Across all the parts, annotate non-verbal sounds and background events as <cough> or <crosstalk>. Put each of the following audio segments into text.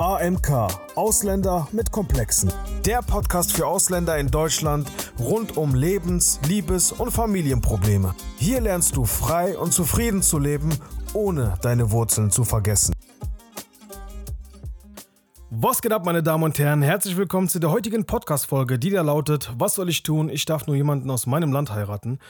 AMK Ausländer mit Komplexen. Der Podcast für Ausländer in Deutschland rund um Lebens-, Liebes- und Familienprobleme. Hier lernst du frei und zufrieden zu leben, ohne deine Wurzeln zu vergessen. Was geht ab, meine Damen und Herren? Herzlich willkommen zu der heutigen Podcast-Folge, die da lautet: Was soll ich tun? Ich darf nur jemanden aus meinem Land heiraten.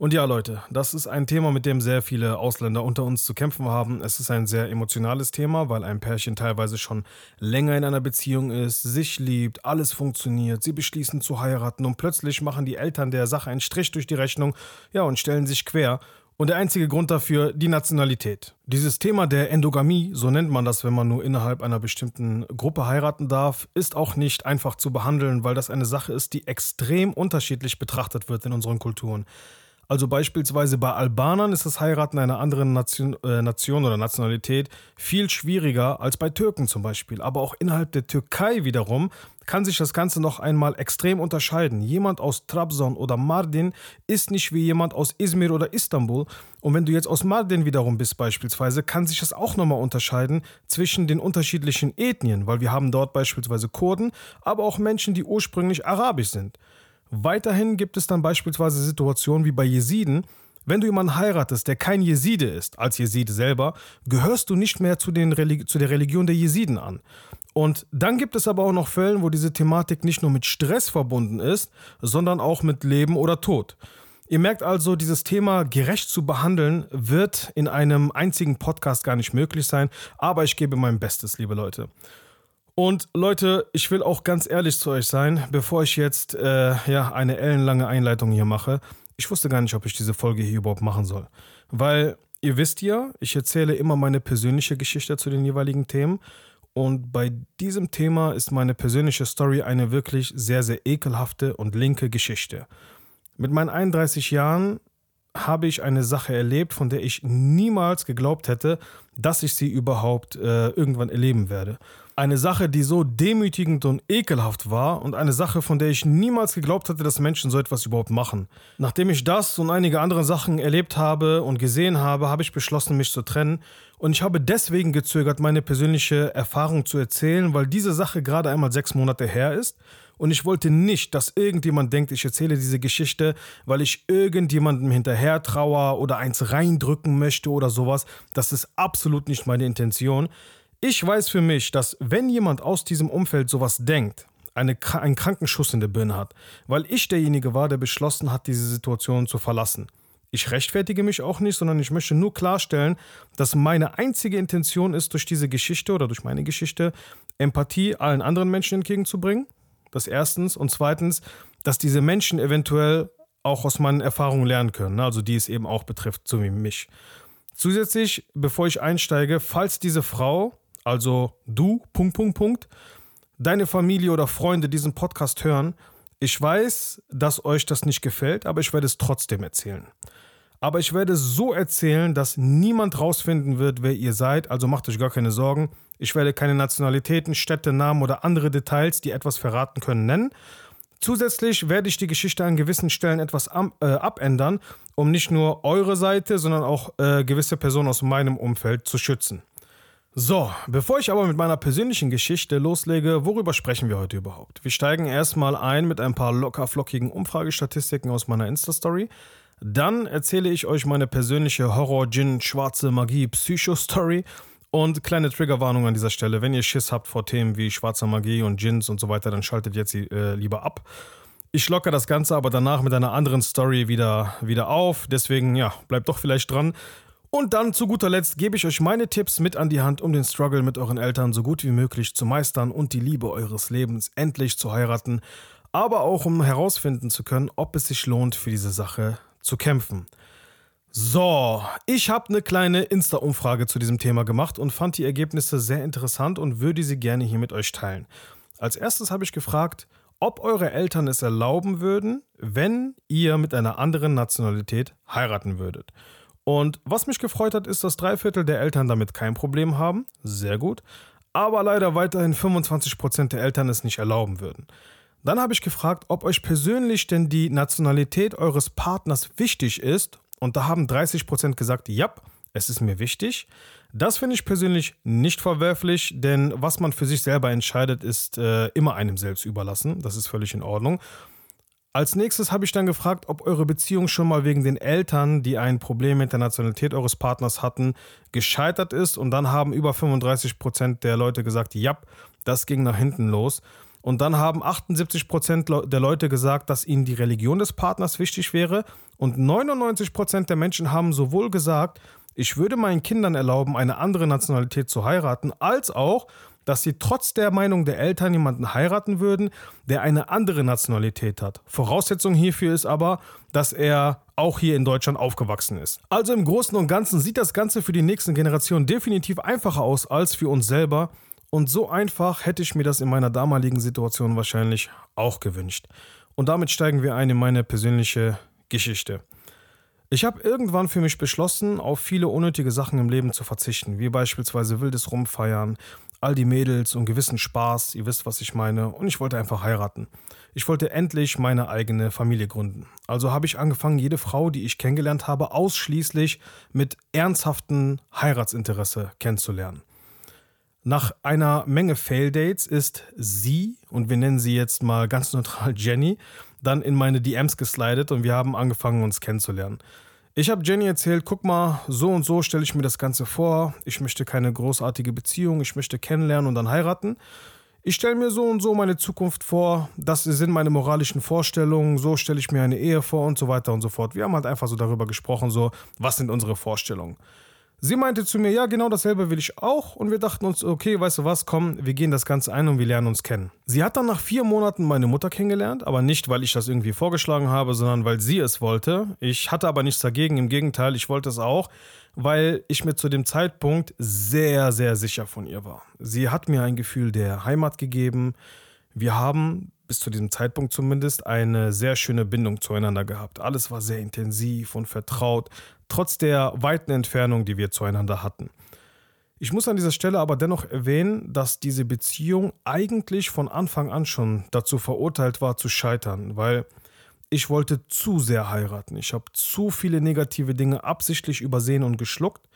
Und ja, Leute, das ist ein Thema, mit dem sehr viele Ausländer unter uns zu kämpfen haben. Es ist ein sehr emotionales Thema, weil ein Pärchen teilweise schon länger in einer Beziehung ist, sich liebt, alles funktioniert, sie beschließen zu heiraten und plötzlich machen die Eltern der Sache einen Strich durch die Rechnung, ja, und stellen sich quer. Und der einzige Grund dafür, die Nationalität. Dieses Thema der Endogamie, so nennt man das, wenn man nur innerhalb einer bestimmten Gruppe heiraten darf, ist auch nicht einfach zu behandeln, weil das eine Sache ist, die extrem unterschiedlich betrachtet wird in unseren Kulturen. Also beispielsweise bei Albanern ist das Heiraten einer anderen Nation, äh, Nation, oder Nationalität viel schwieriger als bei Türken zum Beispiel. Aber auch innerhalb der Türkei wiederum kann sich das Ganze noch einmal extrem unterscheiden. Jemand aus Trabzon oder Mardin ist nicht wie jemand aus Izmir oder Istanbul. Und wenn du jetzt aus Mardin wiederum bist beispielsweise, kann sich das auch nochmal unterscheiden zwischen den unterschiedlichen Ethnien, weil wir haben dort beispielsweise Kurden, aber auch Menschen, die ursprünglich arabisch sind. Weiterhin gibt es dann beispielsweise Situationen wie bei Jesiden, wenn du jemanden heiratest, der kein Jeside ist, als Jeside selber, gehörst du nicht mehr zu, den zu der Religion der Jesiden an. Und dann gibt es aber auch noch Fälle, wo diese Thematik nicht nur mit Stress verbunden ist, sondern auch mit Leben oder Tod. Ihr merkt also, dieses Thema gerecht zu behandeln wird in einem einzigen Podcast gar nicht möglich sein, aber ich gebe mein Bestes, liebe Leute. Und Leute, ich will auch ganz ehrlich zu euch sein, bevor ich jetzt äh, ja, eine ellenlange Einleitung hier mache. Ich wusste gar nicht, ob ich diese Folge hier überhaupt machen soll. Weil ihr wisst ja, ich erzähle immer meine persönliche Geschichte zu den jeweiligen Themen. Und bei diesem Thema ist meine persönliche Story eine wirklich sehr, sehr ekelhafte und linke Geschichte. Mit meinen 31 Jahren habe ich eine Sache erlebt, von der ich niemals geglaubt hätte, dass ich sie überhaupt äh, irgendwann erleben werde. Eine Sache, die so demütigend und ekelhaft war und eine Sache, von der ich niemals geglaubt hatte, dass Menschen so etwas überhaupt machen. Nachdem ich das und einige andere Sachen erlebt habe und gesehen habe, habe ich beschlossen, mich zu trennen. Und ich habe deswegen gezögert, meine persönliche Erfahrung zu erzählen, weil diese Sache gerade einmal sechs Monate her ist. Und ich wollte nicht, dass irgendjemand denkt, ich erzähle diese Geschichte, weil ich irgendjemandem hinterher trauer oder eins reindrücken möchte oder sowas. Das ist absolut nicht meine Intention. Ich weiß für mich, dass wenn jemand aus diesem Umfeld sowas denkt, eine, einen kranken Schuss in der Birne hat, weil ich derjenige war, der beschlossen hat, diese Situation zu verlassen. Ich rechtfertige mich auch nicht, sondern ich möchte nur klarstellen, dass meine einzige Intention ist, durch diese Geschichte oder durch meine Geschichte Empathie allen anderen Menschen entgegenzubringen. Das erstens. Und zweitens, dass diese Menschen eventuell auch aus meinen Erfahrungen lernen können, ne? also die es eben auch betrifft, so wie mich. Zusätzlich, bevor ich einsteige, falls diese Frau also du, Punkt, Punkt, Punkt, deine Familie oder Freunde diesen Podcast hören, ich weiß, dass euch das nicht gefällt, aber ich werde es trotzdem erzählen. Aber ich werde es so erzählen, dass niemand rausfinden wird, wer ihr seid, also macht euch gar keine Sorgen. Ich werde keine Nationalitäten, Städte, Namen oder andere Details, die etwas verraten können, nennen. Zusätzlich werde ich die Geschichte an gewissen Stellen etwas äh, abändern, um nicht nur eure Seite, sondern auch äh, gewisse Personen aus meinem Umfeld zu schützen. So, bevor ich aber mit meiner persönlichen Geschichte loslege, worüber sprechen wir heute überhaupt? Wir steigen erstmal ein mit ein paar lockerflockigen Umfragestatistiken aus meiner Insta-Story. Dann erzähle ich euch meine persönliche Horror-Gin, schwarze Magie, Psycho-Story. Und kleine Triggerwarnung an dieser Stelle. Wenn ihr Schiss habt vor Themen wie schwarzer Magie und Gins und so weiter, dann schaltet jetzt äh, lieber ab. Ich locke das Ganze aber danach mit einer anderen Story wieder, wieder auf. Deswegen, ja, bleibt doch vielleicht dran. Und dann zu guter Letzt gebe ich euch meine Tipps mit an die Hand, um den Struggle mit euren Eltern so gut wie möglich zu meistern und die Liebe eures Lebens endlich zu heiraten, aber auch um herausfinden zu können, ob es sich lohnt, für diese Sache zu kämpfen. So, ich habe eine kleine Insta-Umfrage zu diesem Thema gemacht und fand die Ergebnisse sehr interessant und würde sie gerne hier mit euch teilen. Als erstes habe ich gefragt, ob eure Eltern es erlauben würden, wenn ihr mit einer anderen Nationalität heiraten würdet. Und was mich gefreut hat, ist, dass drei Viertel der Eltern damit kein Problem haben. Sehr gut. Aber leider weiterhin 25% der Eltern es nicht erlauben würden. Dann habe ich gefragt, ob euch persönlich denn die Nationalität eures Partners wichtig ist. Und da haben 30% gesagt, ja, es ist mir wichtig. Das finde ich persönlich nicht verwerflich, denn was man für sich selber entscheidet, ist äh, immer einem selbst überlassen. Das ist völlig in Ordnung. Als nächstes habe ich dann gefragt, ob eure Beziehung schon mal wegen den Eltern, die ein Problem mit der Nationalität eures Partners hatten, gescheitert ist. Und dann haben über 35 Prozent der Leute gesagt, ja, das ging nach hinten los. Und dann haben 78 Prozent der Leute gesagt, dass ihnen die Religion des Partners wichtig wäre. Und 99 Prozent der Menschen haben sowohl gesagt, ich würde meinen Kindern erlauben, eine andere Nationalität zu heiraten, als auch, dass sie trotz der Meinung der Eltern jemanden heiraten würden, der eine andere Nationalität hat. Voraussetzung hierfür ist aber, dass er auch hier in Deutschland aufgewachsen ist. Also im Großen und Ganzen sieht das Ganze für die nächsten Generationen definitiv einfacher aus als für uns selber. Und so einfach hätte ich mir das in meiner damaligen Situation wahrscheinlich auch gewünscht. Und damit steigen wir ein in meine persönliche Geschichte. Ich habe irgendwann für mich beschlossen, auf viele unnötige Sachen im Leben zu verzichten, wie beispielsweise wildes Rumfeiern, all die Mädels und gewissen Spaß, ihr wisst, was ich meine, und ich wollte einfach heiraten. Ich wollte endlich meine eigene Familie gründen. Also habe ich angefangen, jede Frau, die ich kennengelernt habe, ausschließlich mit ernsthaftem Heiratsinteresse kennenzulernen. Nach einer Menge Fail-Dates ist sie, und wir nennen sie jetzt mal ganz neutral <laughs> Jenny, dann in meine DMs geslidet und wir haben angefangen, uns kennenzulernen. Ich habe Jenny erzählt, guck mal, so und so stelle ich mir das Ganze vor. Ich möchte keine großartige Beziehung, ich möchte kennenlernen und dann heiraten. Ich stelle mir so und so meine Zukunft vor, das sind meine moralischen Vorstellungen, so stelle ich mir eine Ehe vor und so weiter und so fort. Wir haben halt einfach so darüber gesprochen, so, was sind unsere Vorstellungen. Sie meinte zu mir, ja, genau dasselbe will ich auch. Und wir dachten uns, okay, weißt du was, komm, wir gehen das Ganze ein und wir lernen uns kennen. Sie hat dann nach vier Monaten meine Mutter kennengelernt, aber nicht, weil ich das irgendwie vorgeschlagen habe, sondern weil sie es wollte. Ich hatte aber nichts dagegen, im Gegenteil, ich wollte es auch, weil ich mir zu dem Zeitpunkt sehr, sehr sicher von ihr war. Sie hat mir ein Gefühl der Heimat gegeben. Wir haben bis zu diesem Zeitpunkt zumindest eine sehr schöne Bindung zueinander gehabt. Alles war sehr intensiv und vertraut, trotz der weiten Entfernung, die wir zueinander hatten. Ich muss an dieser Stelle aber dennoch erwähnen, dass diese Beziehung eigentlich von Anfang an schon dazu verurteilt war zu scheitern, weil ich wollte zu sehr heiraten. Ich habe zu viele negative Dinge absichtlich übersehen und geschluckt.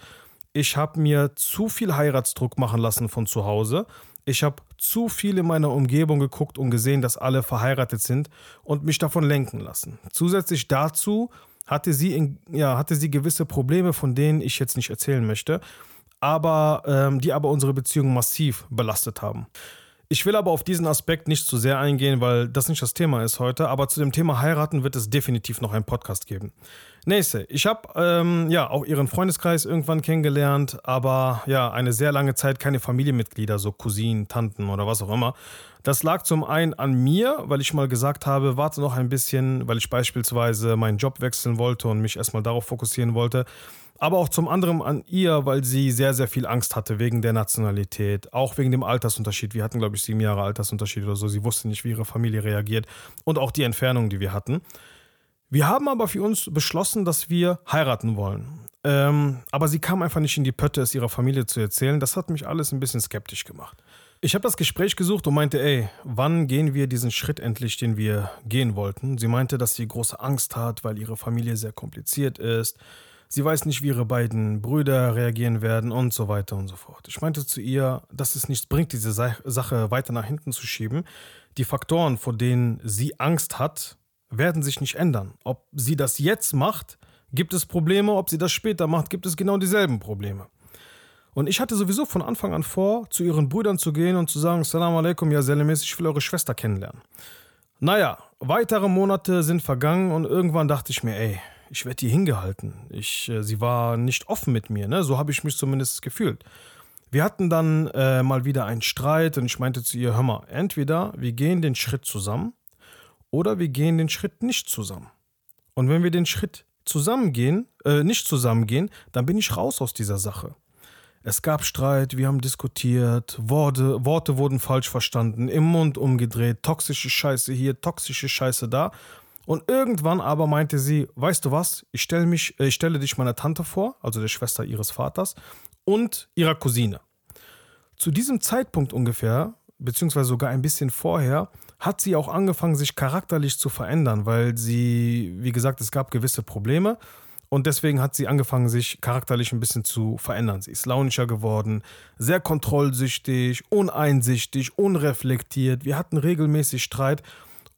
Ich habe mir zu viel Heiratsdruck machen lassen von zu Hause. Ich habe zu viel in meiner Umgebung geguckt und gesehen, dass alle verheiratet sind und mich davon lenken lassen. Zusätzlich dazu hatte sie, in, ja, hatte sie gewisse Probleme, von denen ich jetzt nicht erzählen möchte, aber ähm, die aber unsere Beziehung massiv belastet haben. Ich will aber auf diesen Aspekt nicht zu sehr eingehen, weil das nicht das Thema ist heute, aber zu dem Thema heiraten wird es definitiv noch einen Podcast geben. Nächste, ich habe ähm, ja auch ihren Freundeskreis irgendwann kennengelernt, aber ja, eine sehr lange Zeit keine Familienmitglieder, so Cousinen, Tanten oder was auch immer. Das lag zum einen an mir, weil ich mal gesagt habe, warte noch ein bisschen, weil ich beispielsweise meinen Job wechseln wollte und mich erstmal darauf fokussieren wollte. Aber auch zum anderen an ihr, weil sie sehr, sehr viel Angst hatte wegen der Nationalität, auch wegen dem Altersunterschied. Wir hatten, glaube ich, sieben Jahre Altersunterschied oder so. Sie wusste nicht, wie ihre Familie reagiert und auch die Entfernung, die wir hatten. Wir haben aber für uns beschlossen, dass wir heiraten wollen. Ähm, aber sie kam einfach nicht in die Pötte, es ihrer Familie zu erzählen. Das hat mich alles ein bisschen skeptisch gemacht. Ich habe das Gespräch gesucht und meinte, ey, wann gehen wir diesen Schritt endlich, den wir gehen wollten? Sie meinte, dass sie große Angst hat, weil ihre Familie sehr kompliziert ist. Sie weiß nicht, wie ihre beiden Brüder reagieren werden und so weiter und so fort. Ich meinte zu ihr, dass es nichts bringt, diese Sache weiter nach hinten zu schieben. Die Faktoren, vor denen sie Angst hat, werden sich nicht ändern. Ob sie das jetzt macht, gibt es Probleme. Ob sie das später macht, gibt es genau dieselben Probleme. Und ich hatte sowieso von Anfang an vor, zu ihren Brüdern zu gehen und zu sagen, Salam alaikum, ja Selemes, ich will eure Schwester kennenlernen. Naja, weitere Monate sind vergangen und irgendwann dachte ich mir, ey, ich werde hier hingehalten. Ich, äh, sie war nicht offen mit mir, ne? so habe ich mich zumindest gefühlt. Wir hatten dann äh, mal wieder einen Streit und ich meinte zu ihr, hör mal, entweder wir gehen den Schritt zusammen oder wir gehen den Schritt nicht zusammen. Und wenn wir den Schritt zusammengehen, äh, nicht zusammengehen, dann bin ich raus aus dieser Sache. Es gab Streit, wir haben diskutiert, Worte, Worte wurden falsch verstanden, im Mund umgedreht, toxische Scheiße hier, toxische Scheiße da. Und irgendwann aber meinte sie, weißt du was, ich stelle mich, äh, ich stelle dich meiner Tante vor, also der Schwester ihres Vaters, und ihrer Cousine. Zu diesem Zeitpunkt ungefähr, beziehungsweise sogar ein bisschen vorher, hat sie auch angefangen, sich charakterlich zu verändern, weil sie, wie gesagt, es gab gewisse Probleme Und deswegen hat sie angefangen, sich charakterlich ein bisschen zu verändern. Sie ist launischer geworden, sehr kontrollsüchtig, uneinsichtig, unreflektiert. Wir hatten regelmäßig Streit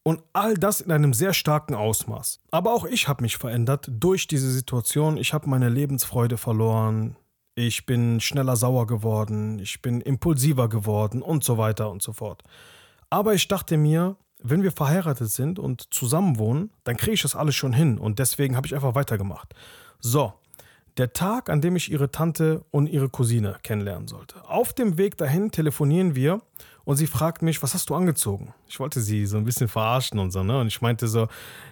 und all das in einem sehr starken Ausmaß. Aber auch ich habe mich verändert durch diese Situation. Ich habe meine Lebensfreude verloren. Ich bin schneller sauer geworden. Ich bin impulsiver geworden und so weiter und so fort. Aber ich dachte mir, wenn wir verheiratet sind und zusammenwohnen, dann kriege ich das alles schon hin und deswegen habe ich einfach weitergemacht. So, der Tag, an dem ich ihre Tante und ihre Cousine kennenlernen sollte. Auf dem Weg dahin telefonieren wir und sie fragt mich, was hast du angezogen? Ich wollte sie so ein bisschen verarschen und so, ne? Und ich meinte so,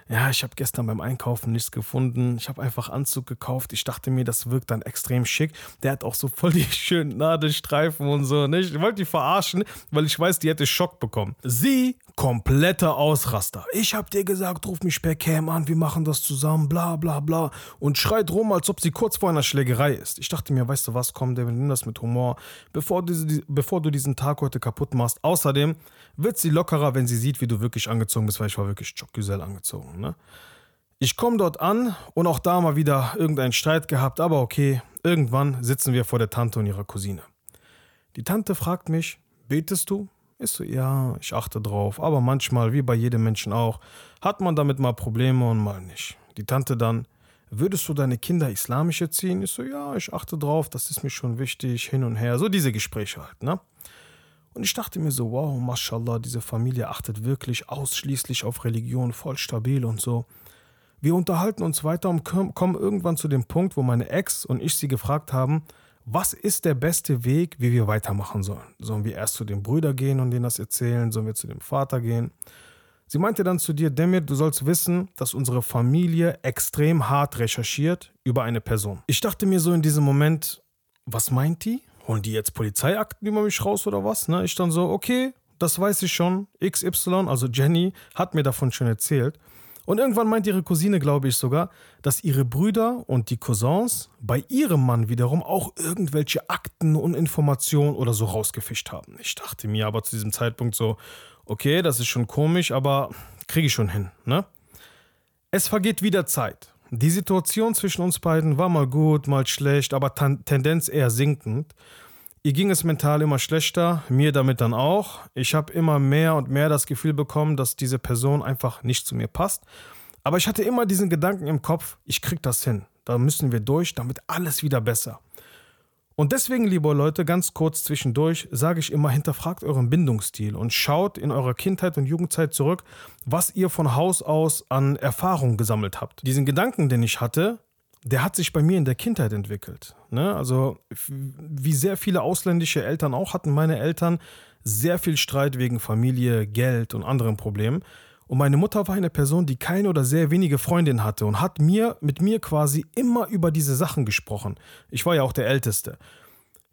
ja, ich habe gestern beim Einkaufen nichts gefunden. Ich habe einfach Anzug gekauft. Ich dachte mir, das wirkt dann extrem schick. Der hat auch so voll die <laughs> schönen Nadelstreifen und so, ne? Ich wollte die verarschen, weil ich weiß, die hätte Schock bekommen. Sie kompletter Ausraster. Ich hab dir gesagt, ruf mich per Cam an, wir machen das zusammen, bla bla bla. Und schreit rum, als ob sie kurz vor einer Schlägerei ist. Ich dachte mir, weißt du was, komm, David, nimm das mit Humor, bevor du, bevor du diesen Tag heute kaputt machst. Außerdem wird sie lockerer, wenn sie sieht, wie du wirklich angezogen bist, weil ich war wirklich Joggesell angezogen. Ne? Ich komme dort an und auch da mal wieder irgendeinen Streit gehabt, aber okay, irgendwann sitzen wir vor der Tante und ihrer Cousine. Die Tante fragt mich, betest du? Ich so, ja, ich achte drauf, aber manchmal, wie bei jedem Menschen auch, hat man damit mal Probleme und mal nicht. Die Tante dann, würdest du deine Kinder islamisch erziehen? Ich so, ja, ich achte drauf, das ist mir schon wichtig, hin und her, so diese Gespräche halt, ne? Und ich dachte mir so, wow, mashallah, diese Familie achtet wirklich ausschließlich auf Religion, voll stabil und so. Wir unterhalten uns weiter und kommen irgendwann zu dem Punkt, wo meine Ex und ich sie gefragt haben, was ist der beste Weg, wie wir weitermachen sollen? Sollen wir erst zu den Brüdern gehen und denen das erzählen? Sollen wir zu dem Vater gehen? Sie meinte dann zu dir, Demir, du sollst wissen, dass unsere Familie extrem hart recherchiert über eine Person. Ich dachte mir so in diesem Moment, was meint die? Holen die jetzt Polizeiakten über mich raus oder was? Ne? Ich dann so, okay, das weiß ich schon. XY, also Jenny, hat mir davon schon erzählt. Und irgendwann meint ihre Cousine, glaube ich sogar, dass ihre Brüder und die Cousins bei ihrem Mann wiederum auch irgendwelche Akten und Informationen oder so rausgefischt haben. Ich dachte mir aber zu diesem Zeitpunkt so, okay, das ist schon komisch, aber kriege ich schon hin, ne? Es vergeht wieder Zeit. Die Situation zwischen uns beiden war mal gut, mal schlecht, aber Tendenz eher sinkend. Ihr ging es mental immer schlechter, mir damit dann auch. Ich habe immer mehr und mehr das Gefühl bekommen, dass diese Person einfach nicht zu mir passt. Aber ich hatte immer diesen Gedanken im Kopf, ich krieg das hin. Da müssen wir durch, damit alles wieder besser. Und deswegen, liebe Leute, ganz kurz zwischendurch sage ich immer, hinterfragt euren Bindungsstil und schaut in eurer Kindheit und Jugendzeit zurück, was ihr von Haus aus an Erfahrungen gesammelt habt. Diesen Gedanken, den ich hatte, der hat sich bei mir in der Kindheit entwickelt. Ne? Also wie sehr viele ausländische Eltern auch hatten meine Eltern sehr viel Streit wegen Familie, Geld und anderen Problemen. Und meine Mutter war eine Person, die keine oder sehr wenige Freundinnen hatte und hat mir mit mir quasi immer über diese Sachen gesprochen. Ich war ja auch der Älteste.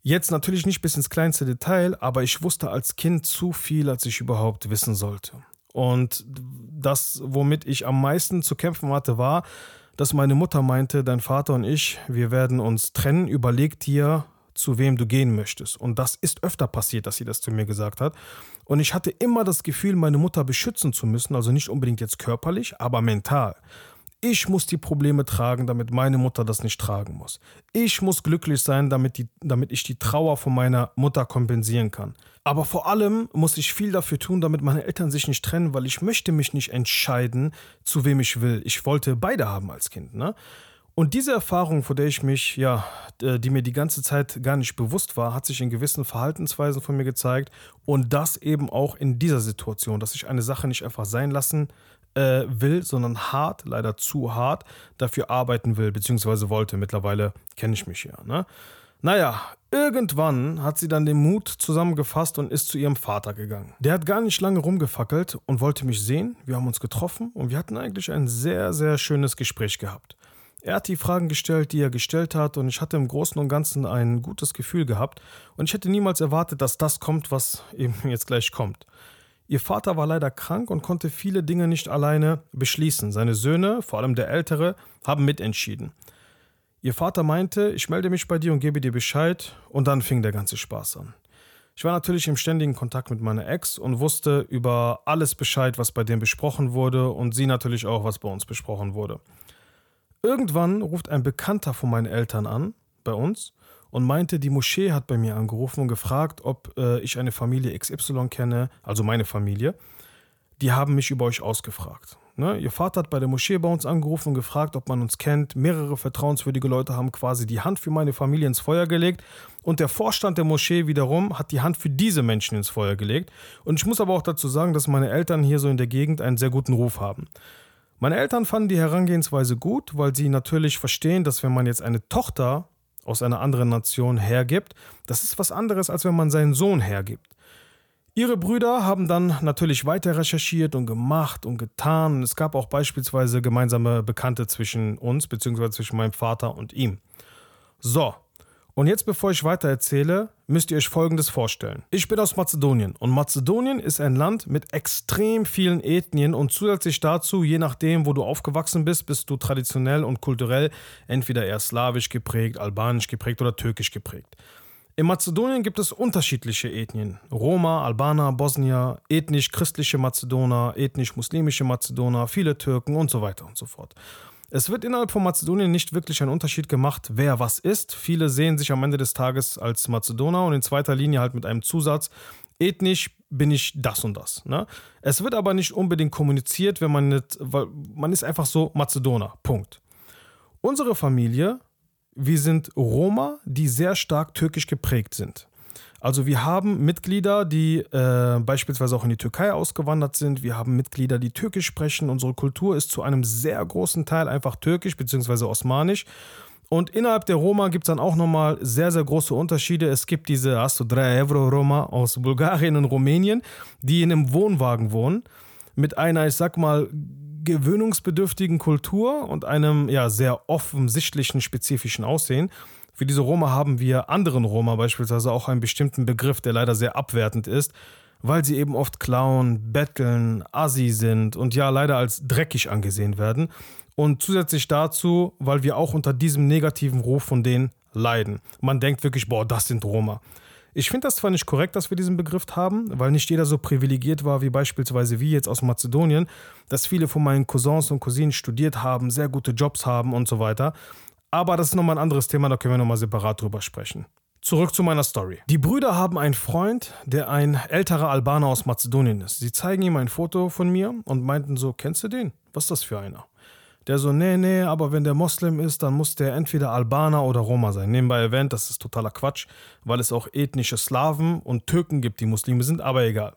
Jetzt natürlich nicht bis ins kleinste Detail, aber ich wusste als Kind zu viel, als ich überhaupt wissen sollte. Und das, womit ich am meisten zu kämpfen hatte, war, dass meine Mutter meinte, dein Vater und ich, wir werden uns trennen, überleg dir, zu wem du gehen möchtest. Und das ist öfter passiert, dass sie das zu mir gesagt hat. Und ich hatte immer das Gefühl, meine Mutter beschützen zu müssen, also nicht unbedingt jetzt körperlich, aber mental. Ich muss die Probleme tragen, damit meine Mutter das nicht tragen muss. Ich muss glücklich sein, damit, die, damit ich die Trauer von meiner Mutter kompensieren kann. Aber vor allem muss ich viel dafür tun, damit meine Eltern sich nicht trennen, weil ich möchte mich nicht entscheiden, zu wem ich will. Ich wollte beide haben als Kind. Ne? Und diese Erfahrung, vor der ich mich, ja, die mir die ganze Zeit gar nicht bewusst war, hat sich in gewissen Verhaltensweisen von mir gezeigt. Und das eben auch in dieser Situation, dass ich eine Sache nicht einfach sein lassen äh, will, sondern hart, leider zu hart, dafür arbeiten will, beziehungsweise wollte. Mittlerweile kenne ich mich ja. Ne? Naja, irgendwann hat sie dann den Mut zusammengefasst und ist zu ihrem Vater gegangen. Der hat gar nicht lange rumgefackelt und wollte mich sehen. Wir haben uns getroffen und wir hatten eigentlich ein sehr, sehr schönes Gespräch gehabt. Er hat die Fragen gestellt, die er gestellt hat, und ich hatte im Großen und Ganzen ein gutes Gefühl gehabt. Und ich hätte niemals erwartet, dass das kommt, was eben <laughs> jetzt gleich kommt. Ihr Vater war leider krank und konnte viele Dinge nicht alleine beschließen. Seine Söhne, vor allem der Ältere, haben mitentschieden. Ihr Vater meinte, ich melde mich bei dir und gebe dir Bescheid, und dann fing der ganze Spaß an. Ich war natürlich im ständigen Kontakt mit meiner Ex und wusste über alles Bescheid, was bei dem besprochen wurde, und sie natürlich auch, was bei uns besprochen wurde. Irgendwann ruft ein Bekannter von meinen Eltern an, bei uns, und meinte, die Moschee hat bei mir angerufen und gefragt, ob äh, ich eine Familie XY kenne, also meine Familie. Die haben mich über euch ausgefragt. Ne? Ihr Vater hat bei der Moschee bei uns angerufen und gefragt, ob man uns kennt. Mehrere vertrauenswürdige Leute haben quasi die Hand für meine Familie ins Feuer gelegt. Und der Vorstand der Moschee wiederum hat die Hand für diese Menschen ins Feuer gelegt. Und ich muss aber auch dazu sagen, dass meine Eltern hier so in der Gegend einen sehr guten Ruf haben. Meine Eltern fanden die Herangehensweise gut, weil sie natürlich verstehen, dass wenn man jetzt eine Tochter aus einer anderen Nation hergibt, das ist was anderes, als wenn man seinen Sohn hergibt. Ihre Brüder haben dann natürlich weiter recherchiert und gemacht und getan. Es gab auch beispielsweise gemeinsame Bekannte zwischen uns, beziehungsweise zwischen meinem Vater und ihm. So, und jetzt, bevor ich weiter erzähle, müsst ihr euch Folgendes vorstellen. Ich bin aus Mazedonien und Mazedonien ist ein Land mit extrem vielen Ethnien und zusätzlich dazu, je nachdem, wo du aufgewachsen bist, bist du traditionell und kulturell entweder eher slawisch geprägt, albanisch geprägt oder türkisch geprägt. In Mazedonien gibt es unterschiedliche Ethnien. Roma, Albaner, Bosnier, ethnisch-christliche Mazedoner, ethnisch-muslimische Mazedoner, viele Türken und so weiter und so fort. Es wird innerhalb von Mazedonien nicht wirklich ein Unterschied gemacht, wer was ist. Viele sehen sich am Ende des Tages als Mazedoner und in zweiter Linie halt mit einem Zusatz. Ethnisch bin ich das und das. Ne? Es wird aber nicht unbedingt kommuniziert, wenn man nicht, weil man ist einfach so Mazedoner. Punkt. Unsere Familie, wir sind Roma, die sehr stark türkisch geprägt sind. Also wir haben Mitglieder, die äh, beispielsweise auch in die Türkei ausgewandert sind. Wir haben Mitglieder, die Türkisch sprechen. Unsere Kultur ist zu einem sehr großen Teil einfach türkisch bzw. osmanisch. Und innerhalb der Roma gibt es dann auch nochmal sehr, sehr große Unterschiede. Es gibt diese Asto 3 Euro Roma aus Bulgarien und Rumänien, die in einem Wohnwagen wohnen. Mit einer, ich sag mal, gewöhnungsbedürftigen Kultur und einem ja sehr offensichtlichen spezifischen Aussehen. Für diese Roma haben wir anderen Roma beispielsweise auch einen bestimmten Begriff, der leider sehr abwertend ist, weil sie eben oft klauen, betteln, assi sind und ja leider als dreckig angesehen werden. Und zusätzlich dazu, weil wir auch unter diesem negativen Ruf von denen leiden. Man denkt wirklich, boah, das sind Roma. Ich finde das zwar nicht korrekt, dass wir diesen Begriff haben, weil nicht jeder so privilegiert war wie beispielsweise wir jetzt aus Mazedonien, dass viele von meinen Cousins und Cousinen studiert haben, sehr gute Jobs haben und so weiter. Aber das ist nochmal ein anderes Thema, da können wir nochmal separat drüber sprechen. Zurück zu meiner Story. Die Brüder haben einen Freund, der ein älterer Albaner aus Mazedonien ist. Sie zeigen ihm ein Foto von mir und meinten so, kennst du den? Was ist das für einer? Der so, nee, nee, aber wenn der Moslem ist, dann muss der entweder Albaner oder Roma sein. Nebenbei erwähnt, das ist totaler Quatsch, weil es auch ethnische Slawen und Türken gibt, die Muslime sind, aber egal.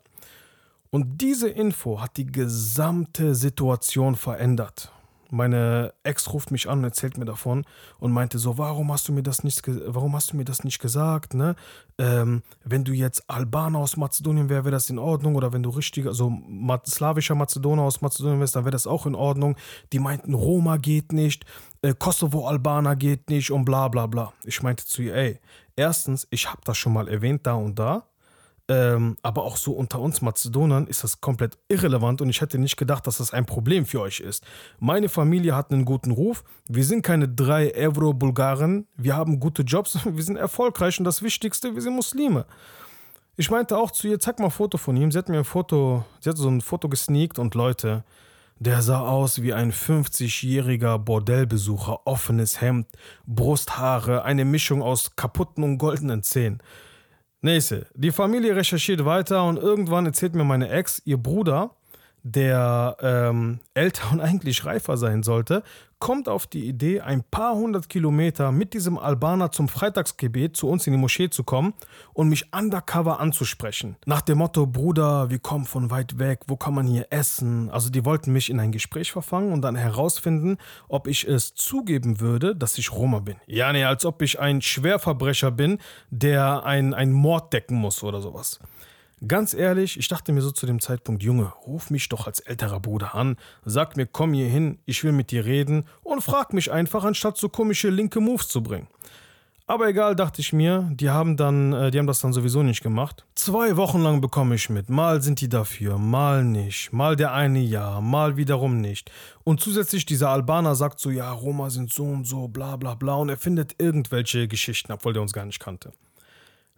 Und diese Info hat die gesamte Situation verändert meine Ex ruft mich an und erzählt mir davon und meinte so, warum hast du mir das nicht, warum hast du mir das nicht gesagt, ne? Ähm, wenn du jetzt Albaner aus Mazedonien wärst, wäre das in Ordnung oder wenn du richtiger, also slawischer Mazedoner aus Mazedonien wärst, dann wäre das auch in Ordnung. Die meinten, Roma geht nicht, äh, Kosovo-Albaner geht nicht und bla bla bla. Ich meinte zu ihr, ey, erstens, ich habe das schon mal erwähnt da und da, ähm, aber auch so unter uns Mazedonern ist das komplett irrelevant und ich hätte nicht gedacht, dass das ein Problem für euch ist. Meine Familie hat einen guten Ruf. Wir sind keine drei Euro-Bulgaren. Wir haben gute Jobs. <laughs> Wir sind erfolgreich und das Wichtigste, wir sind Muslime. Ich meinte auch zu ihr, zeig mal ein Foto von ihm. Sie hat mir ein Foto, sie hat so ein Foto gesneakt und Leute, der sah aus wie ein 50-jähriger Bordellbesucher, offenes Hemd, Brusthaare, eine Mischung aus kaputten und goldenen Zähnen. Nächste. Die Familie recherchiert weiter und irgendwann erzählt mir meine Ex, ihr Bruder, der ähm, älter <laughs> und eigentlich reifer sein sollte, kommt auf die Idee, ein paar hundert Kilometer mit diesem Albaner zum Freitagsgebet zu uns in die Moschee zu kommen und mich undercover anzusprechen. Nach dem Motto, Bruder, wir kommen von weit weg, wo kann man hier essen? Also die wollten mich in ein Gespräch verfangen und dann herausfinden, ob ich es zugeben würde, dass ich Roma bin. Ja, nee, als ob ich ein Schwerverbrecher bin, der einen Mord decken muss oder sowas. Ganz ehrlich, ich dachte mir so zu dem Zeitpunkt, Junge, ruf mich doch als älterer Bruder an, sag mir, komm hier hin, ich will mit dir reden und frag mich einfach, anstatt so komische linke Moves zu bringen. Aber egal, dachte ich mir, die haben dann, äh, die haben das dann sowieso nicht gemacht. Zwei Wochen lang bekomme ich mit. Mal sind die dafür, mal nicht. Mal der eine ja, mal wiederum nicht. Und zusätzlich dieser Albaner sagt so, ja, Roma sind so und so, bla bla bla. Und er findet irgendwelche Geschichten, obwohl der uns gar nicht kannte.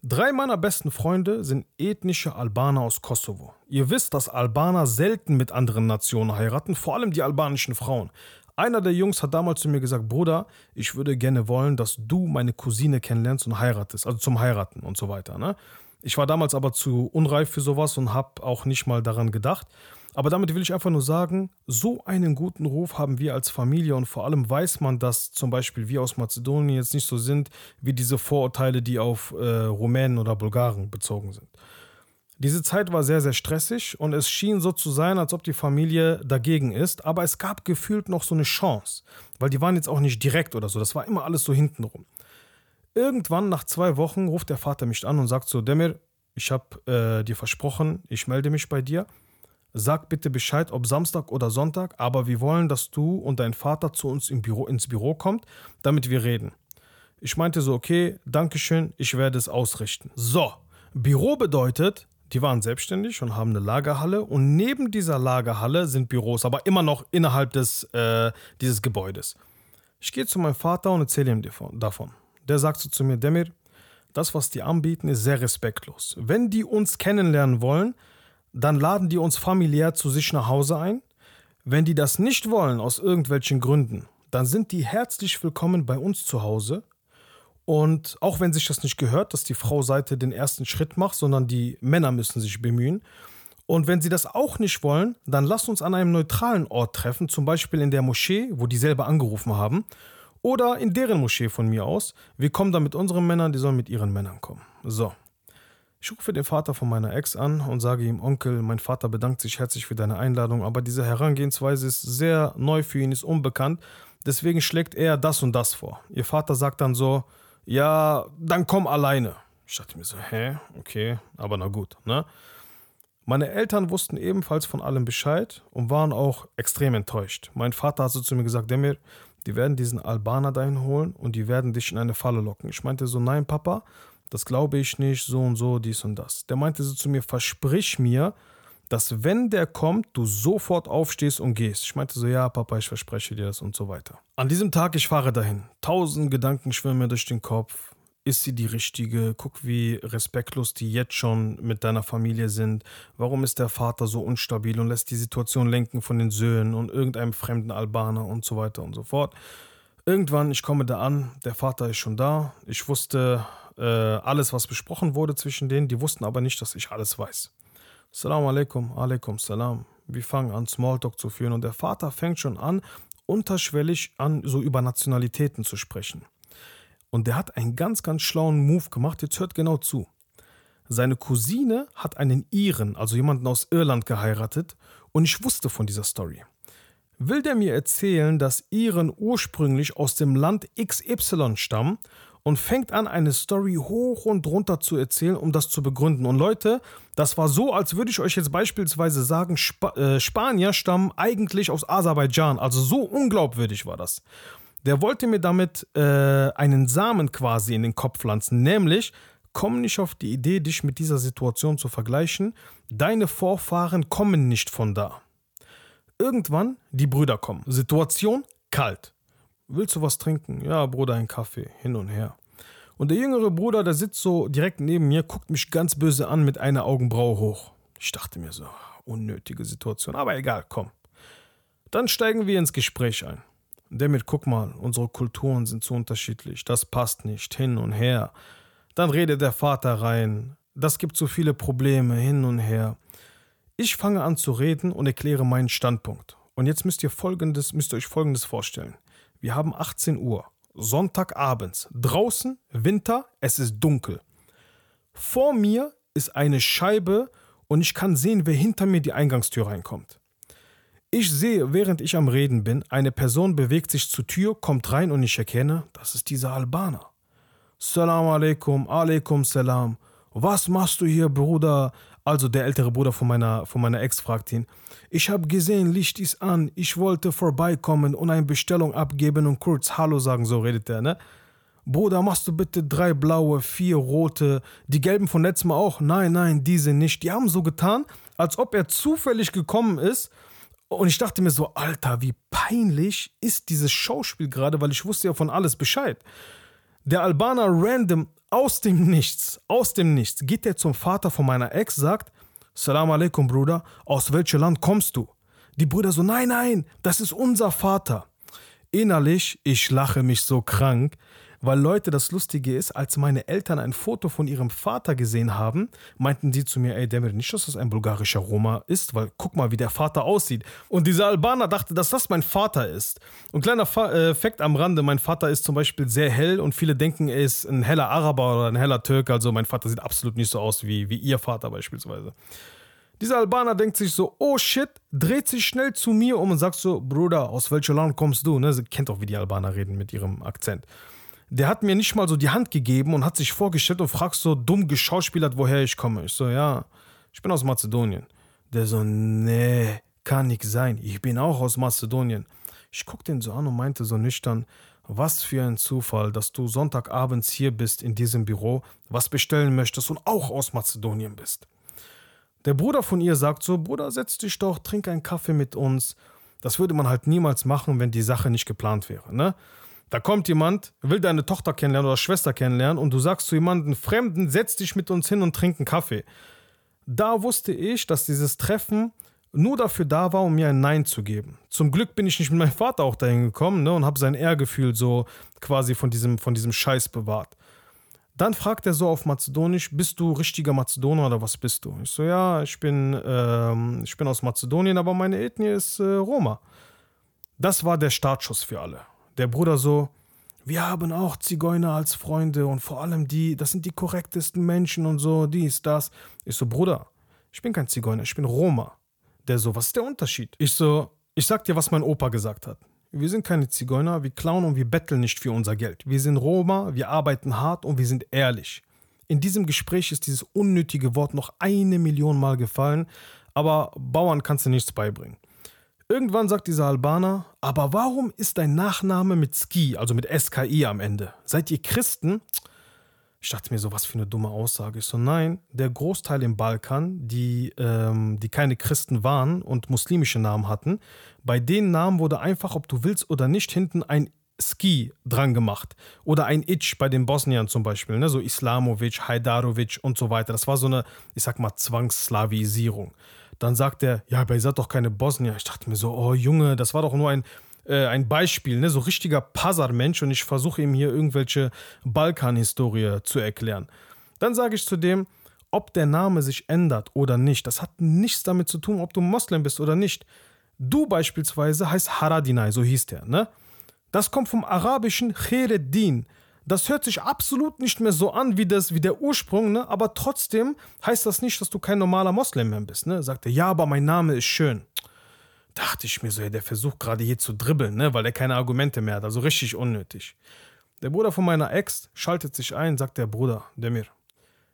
Drei meiner besten Freunde sind ethnische Albaner aus Kosovo. Ihr wisst, dass Albaner selten mit anderen Nationen heiraten, vor allem die albanischen Frauen. Einer der Jungs hat damals zu mir gesagt, Bruder, ich würde gerne wollen, dass du meine Cousine kennenlernst und heiratest, also zum Heiraten und so weiter. Ne? Ich war damals aber zu unreif für sowas und habe auch nicht mal daran gedacht. Aber damit will ich einfach nur sagen, so einen guten Ruf haben wir als Familie und vor allem weiß man, dass zum Beispiel wir aus Mazedonien jetzt nicht so sind wie diese Vorurteile, die auf äh, Rumänen oder Bulgaren bezogen sind. Diese Zeit war sehr, sehr stressig und es schien so zu sein, als ob die Familie dagegen ist, aber es gab gefühlt noch so eine Chance, weil die waren jetzt auch nicht direkt oder so, das war immer alles so hintenrum. Irgendwann nach zwei Wochen ruft der Vater mich an und sagt so, Demir, ich habe äh, dir versprochen, ich melde mich bei dir. Sag bitte Bescheid, ob Samstag oder Sonntag, aber wir wollen, dass du und dein Vater zu uns im Büro, ins Büro kommt, damit wir reden. Ich meinte so, okay, Dankeschön, ich werde es ausrichten. So, Büro bedeutet, die waren selbstständig und haben eine Lagerhalle und neben dieser Lagerhalle sind Büros, aber immer noch innerhalb des, äh, dieses Gebäudes. Ich gehe zu meinem Vater und erzähle ihm davon. Der sagt so zu mir, Demir, das, was die anbieten, ist sehr respektlos. Wenn die uns kennenlernen wollen, dann laden die uns familiär zu sich nach Hause ein. Wenn die das nicht wollen, aus irgendwelchen Gründen, dann sind die herzlich willkommen bei uns zu Hause und auch wenn sich das nicht gehört, dass die Frau Seite den ersten Schritt macht, sondern die Männer müssen sich bemühen. Und wenn sie das auch nicht wollen, dann lasst uns an einem neutralen Ort treffen, zum Beispiel in der Moschee, wo die selber angerufen haben, oder in deren Moschee von mir aus. Wir kommen dann mit unseren Männern, die sollen mit ihren Männern kommen. So. Ich rufe den Vater von meiner Ex an und sage ihm, Onkel, mein Vater bedankt sich herzlich für deine Einladung, aber diese Herangehensweise ist sehr neu für ihn, ist unbekannt. Deswegen schlägt er das und das vor. Ihr Vater sagt dann so, ja, dann komm alleine. Ich dachte mir so, hä, okay, aber na gut, ne? Meine Eltern wussten ebenfalls von allem Bescheid und waren auch extrem enttäuscht. Mein Vater hat so zu mir gesagt, Demir, die werden diesen Albaner dahin holen und die werden dich in eine Falle locken. Ich meinte so, nein, Papa, das glaube ich nicht, so und so, dies und das. Der meinte so zu mir, versprich mir, dass wenn der kommt, du sofort aufstehst und gehst. Ich meinte so, ja, Papa, ich verspreche dir das und so weiter. An diesem Tag, ich fahre dahin. Tausend Gedanken schwimmen mir durch den Kopf. Ist sie die richtige? Guck, wie respektlos die jetzt schon mit deiner Familie sind. Warum ist der Vater so unstabil und lässt die Situation lenken von den Söhnen und irgendeinem fremden Albaner und so weiter und so fort. Irgendwann, ich komme da an, der Vater ist schon da. Ich wusste äh, alles, was besprochen wurde zwischen denen. Die wussten aber nicht, dass ich alles weiß. Salam alaikum, alaikum salam. Wir fangen an, Smalltalk zu führen und der Vater fängt schon an, unterschwellig an, so über Nationalitäten zu sprechen. Und der hat einen ganz, ganz schlauen Move gemacht. Jetzt hört genau zu. Seine Cousine hat einen Iren, also jemanden aus Irland, geheiratet und ich wusste von dieser Story. Will der mir erzählen, dass Iren ursprünglich aus dem Land XY stammen und fängt an, eine Story hoch und runter zu erzählen, um das zu begründen. Und Leute, das war so, als würde ich euch jetzt beispielsweise sagen, Sp äh, Spanier stammen eigentlich aus Aserbaidschan. Also so unglaubwürdig war das. Der wollte mir damit äh, einen Samen quasi in den Kopf pflanzen, nämlich komm nicht auf die Idee, dich mit dieser Situation zu vergleichen. Deine Vorfahren kommen nicht von da. Irgendwann die Brüder kommen. Situation kalt. Willst du was trinken? Ja, Bruder, ein Kaffee. Hin und her. Und der jüngere Bruder, der sitzt so direkt neben mir, guckt mich ganz böse an mit einer Augenbraue hoch. Ich dachte mir so, unnötige Situation, aber egal, komm. Dann steigen wir ins Gespräch ein. Damit, guck mal, unsere Kulturen sind so unterschiedlich, das passt nicht, hin und her. Dann redet der Vater rein, das gibt so viele Probleme, hin und her. Ich fange an zu reden und erkläre meinen Standpunkt. Und jetzt müsst ihr folgendes, müsst ihr euch folgendes vorstellen. Wir haben 18 Uhr, Sonntagabends, draußen, Winter, es ist dunkel. Vor mir ist eine Scheibe und ich kann sehen, wer hinter mir die Eingangstür reinkommt. Ich sehe, während ich am Reden bin, eine Person bewegt sich zur Tür, kommt rein und ich erkenne, das ist dieser Albaner. Salam alaikum, alaikum salam. Was machst du hier, Bruder? Also der ältere Bruder von meiner, von meiner Ex fragt ihn, ich habe gesehen, Licht ist an, ich wollte vorbeikommen und eine Bestellung abgeben und kurz Hallo sagen, so redet er, ne? Bruder, machst du bitte drei blaue, vier rote, die gelben von letztem Mal auch? Nein, nein, diese nicht. Die haben so getan, als ob er zufällig gekommen ist und ich dachte mir so, Alter, wie peinlich ist dieses Schauspiel gerade, weil ich wusste ja von alles Bescheid. Der Albaner random aus dem Nichts, aus dem Nichts, geht er zum Vater von meiner Ex, sagt, Salam alaikum, Bruder, aus welchem Land kommst du? Die Brüder so, nein, nein, das ist unser Vater. innerlich, ich lache mich so krank, weil Leute, das Lustige ist, als meine Eltern ein Foto von ihrem Vater gesehen haben, meinten sie zu mir, ey Demir, nicht, dass das ein bulgarischer Roma ist, weil guck mal, wie der Vater aussieht. Und dieser Albaner dachte, dass das mein Vater ist. Und kleiner Fa äh, Fakt am Rande, mein Vater ist zum Beispiel sehr hell und viele denken, er ist ein heller Araber oder ein heller Türke, also mein Vater sieht absolut nicht so aus wie, wie ihr Vater beispielsweise. Dieser Albaner denkt sich so, oh shit, dreht sich schnell zu mir um und sagt so, Bruder, aus welchem Land kommst du? Ne? Sie kennt auch, wie die Albaner reden mit ihrem Akzent der hat mir nicht mal so die Hand gegeben und hat sich vorgestellt und fragt so dumm geschauspielert, woher ich komme. Ich so, ja, ich bin aus Mazedonien. Der so, nee, kann nicht sein. Ich bin auch aus Mazedonien. Ich guck den so an und meinte so nüchtern, was für ein Zufall, dass du Sonntagabends hier bist in diesem Büro, was bestellen möchtest und auch aus Mazedonien bist. Der Bruder von ihr sagt so, Bruder, setz dich doch, trink einen Kaffee mit uns. Das würde man halt niemals machen, wenn die Sache nicht geplant wäre, ne? Da kommt jemand, will deine Tochter kennenlernen oder Schwester kennenlernen und du sagst zu jemandem Fremden, setz dich mit uns hin und trink einen Kaffee. Da wusste ich, dass dieses Treffen nur dafür da war, um mir ein Nein zu geben. Zum Glück bin ich nicht mit meinem Vater auch dahin gekommen ne, und habe sein Ehrgefühl so quasi von diesem, von diesem Scheiß bewahrt. Dann fragt er so auf Mazedonisch, bist du richtiger Mazedonier oder was bist du? Ich so, ja, ich bin, ähm, ich bin aus Mazedonien, aber meine Ethnie ist äh, Roma. Das war der Startschuss für alle der Bruder so, wir haben auch Zigeuner als Freunde und vor allem die, das sind die korrektesten Menschen und so, dies, das. Ich so, Bruder, ich bin kein Zigeuner, ich bin Roma. Der so, was ist der Unterschied? Ich so, ich sag dir, was mein Opa gesagt hat. Wir sind keine Zigeuner, wir klauen und wir betteln nicht für unser Geld. Wir sind Roma, wir arbeiten hart und wir sind ehrlich. In diesem Gespräch ist dieses unnötige Wort noch eine Million Mal gefallen, aber Bauern kannst du nichts beibringen. Irgendwann sagt dieser Albaner, aber warum ist dein Nachname mit Ski, also mit SKI am Ende? Seid ihr Christen? Ich dachte mir so, was für eine dumme Aussage. Ich so, nein, der Großteil im Balkan, die, ähm, die keine Christen waren und muslimische Namen hatten, bei den Namen wurde einfach, ob du willst oder nicht, hinten ein Ski dran gemacht. Oder ein Itch bei den Bosniern zum Beispiel, ne? so Islamovic, Hajdarovic und so weiter. Das war so eine, ich sag mal, Zwangsslavisierung. Dann sagt er, ja, aber ihr seid doch keine Bosnier. Ich dachte mir so, oh Junge, das war doch nur ein, äh, ein Beispiel, ne? so richtiger Pasar-Mensch und ich versuche ihm hier irgendwelche Balkan-Historie zu erklären. Dann sage ich zu dem, ob der Name sich ändert oder nicht, das hat nichts damit zu tun, ob du Moslem bist oder nicht. Du beispielsweise heißt Haradinay, so hieß der, ne? Das kommt vom arabischen Chereddin. Das hört sich absolut nicht mehr so an wie, das, wie der Ursprung, ne? aber trotzdem heißt das nicht, dass du kein normaler Moslem mehr bist. Ne? Sagt er, ja, aber mein Name ist schön. Dachte ich mir so, ja, der versucht gerade hier zu dribbeln, ne? weil er keine Argumente mehr hat, also richtig unnötig. Der Bruder von meiner Ex schaltet sich ein, sagt der Bruder, Demir,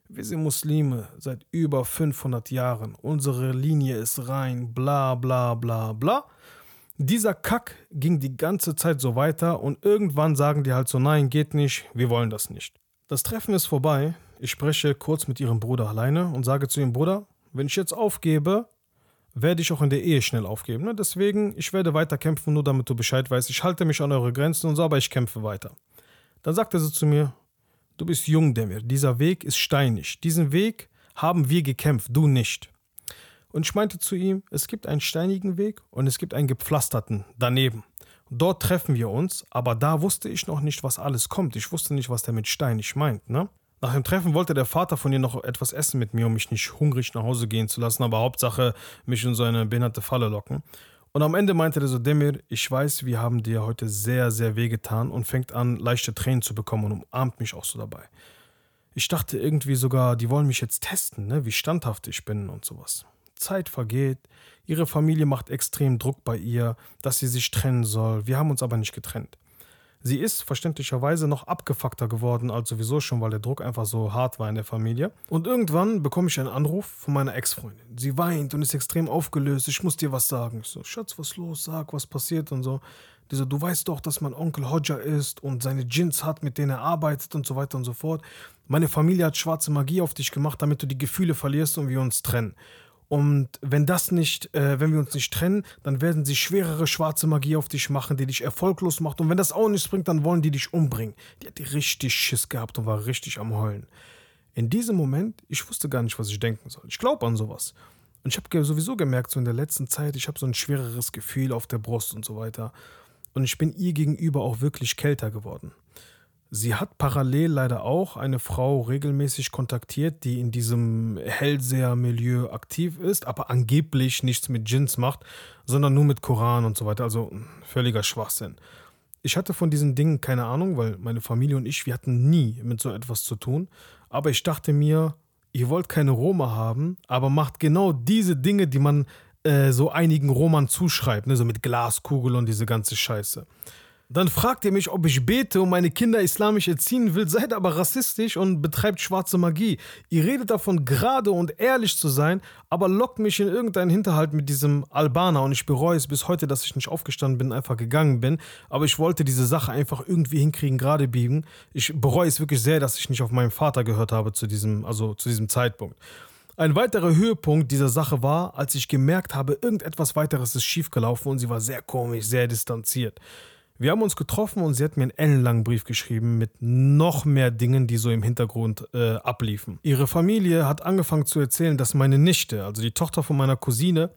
wir sind Muslime seit über 500 Jahren, unsere Linie ist rein, bla bla bla bla. Dieser Kack ging die ganze Zeit so weiter und irgendwann sagen die halt so, nein, geht nicht, wir wollen das nicht. Das Treffen ist vorbei. Ich spreche kurz mit ihrem Bruder alleine und sage zu ihm, Bruder, wenn ich jetzt aufgebe, werde ich auch in der Ehe schnell aufgeben. Ne? Deswegen, ich werde weiter kämpfen, nur damit du Bescheid weißt. Ich halte mich an eure Grenzen und so, aber ich kämpfe weiter. Dann sagte sie zu mir, du bist jung, Demir, dieser Weg ist steinig. Diesen Weg haben wir gekämpft, du nicht. Und ich meinte zu ihm, es gibt einen steinigen Weg und es gibt einen gepflasterten daneben. Dort treffen wir uns, aber da wusste ich noch nicht, was alles kommt. Ich wusste nicht, was der mit steinig meint. Ne? Nach dem Treffen wollte der Vater von ihr noch etwas essen mit mir, um mich nicht hungrig nach Hause gehen zu lassen, aber Hauptsache mich in so eine behinderte Falle locken. Und am Ende meinte er so, Demir, ich weiß, wir haben dir heute sehr, sehr wehgetan und fängt an, leichte Tränen zu bekommen und umarmt mich auch so dabei. Ich dachte irgendwie sogar, die wollen mich jetzt testen, ne, wie standhaft ich bin und sowas. Zeit vergeht, ihre Familie macht extrem Druck bei ihr, dass sie sich trennen soll. Wir haben uns aber nicht getrennt. Sie ist verständlicherweise noch abgefuckter geworden als sowieso schon, weil der Druck einfach so hart war in der Familie. Und irgendwann bekomme ich einen Anruf von meiner Ex-Freundin. Sie weint und ist extrem aufgelöst. Ich muss dir was sagen. Ich so, Schatz, was los? Sag, was passiert und so. Die so, du weißt doch, dass mein Onkel Hodja ist und seine Djinns hat, mit denen er arbeitet und so weiter und so fort. Meine Familie hat schwarze Magie auf dich gemacht, damit du die Gefühle verlierst und wir uns trennen. Und wenn das nicht, äh, wenn wir uns nicht trennen, dann werden sie schwerere schwarze Magie auf dich machen, die dich erfolglos macht. Und wenn das auch nichts bringt, dann wollen die dich umbringen. Die hat richtig Schiss gehabt und war richtig am Heulen. In diesem Moment, ich wusste gar nicht, was ich denken soll. Ich glaube an sowas. Und ich habe sowieso gemerkt, so in der letzten Zeit, ich habe so ein schwereres Gefühl auf der Brust und so weiter. und ich bin ihr gegenüber auch wirklich kälter geworden. Sie hat parallel leider auch eine Frau regelmäßig kontaktiert, die in diesem Hellseher-Milieu aktiv ist, aber angeblich nichts mit Djinns macht, sondern nur mit Koran und so weiter. Also völliger Schwachsinn. Ich hatte von diesen Dingen keine Ahnung, weil meine Familie und ich, wir hatten nie mit so etwas zu tun. Aber ich dachte mir, ihr wollt keine Roma haben, aber macht genau diese Dinge, die man äh, so einigen Roman zuschreibt, ne? so mit Glaskugel und diese ganze Scheiße. Dann fragt ihr mich, ob ich bete und meine Kinder islamisch erziehen will, seid aber rassistisch und betreibt schwarze Magie. Ihr redet davon, gerade und ehrlich zu sein, aber lockt mich in irgendeinen Hinterhalt mit diesem Albaner und ich bereue es bis heute, dass ich nicht aufgestanden bin, einfach gegangen bin. Aber ich wollte diese Sache einfach irgendwie hinkriegen, gerade biegen. Ich bereue es wirklich sehr, dass ich nicht auf meinen Vater gehört habe zu diesem, also zu diesem Zeitpunkt. Ein weiterer Höhepunkt dieser Sache war, als ich gemerkt habe, irgendetwas weiteres ist schiefgelaufen und sie war sehr komisch, sehr distanziert. Wir haben uns getroffen und sie hat mir einen ellenlangen Brief geschrieben mit noch mehr Dingen, die so im Hintergrund äh, abliefen. Ihre Familie hat angefangen zu erzählen, dass meine Nichte, also die Tochter von meiner Cousine,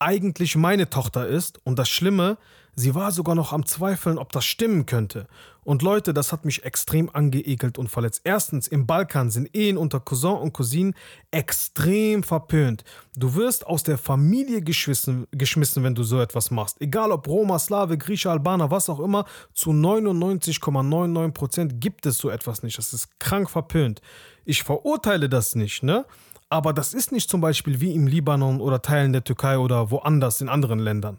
eigentlich meine Tochter ist und das Schlimme, sie war sogar noch am Zweifeln, ob das stimmen könnte. Und Leute, das hat mich extrem angeekelt und verletzt. Erstens, im Balkan sind Ehen unter Cousin und Cousinen extrem verpönt. Du wirst aus der Familie geschmissen, geschmissen, wenn du so etwas machst. Egal ob Roma, Slave, Grieche, Albaner, was auch immer, zu 99,99% gibt es so etwas nicht. Das ist krank verpönt. Ich verurteile das nicht, ne? Aber das ist nicht zum Beispiel wie im Libanon oder Teilen der Türkei oder woanders in anderen Ländern.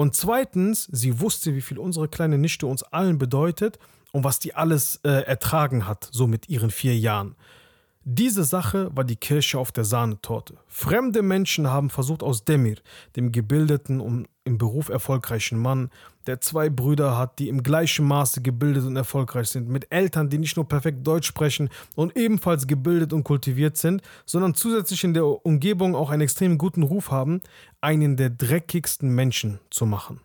Und zweitens, sie wusste, wie viel unsere kleine Nichte uns allen bedeutet und was die alles äh, ertragen hat, so mit ihren vier Jahren. Diese Sache war die Kirsche auf der Sahnetorte. Fremde Menschen haben versucht, aus Demir, dem gebildeten und im Beruf erfolgreichen Mann, der zwei Brüder hat, die im gleichen Maße gebildet und erfolgreich sind, mit Eltern, die nicht nur perfekt Deutsch sprechen und ebenfalls gebildet und kultiviert sind, sondern zusätzlich in der Umgebung auch einen extrem guten Ruf haben, einen der dreckigsten Menschen zu machen.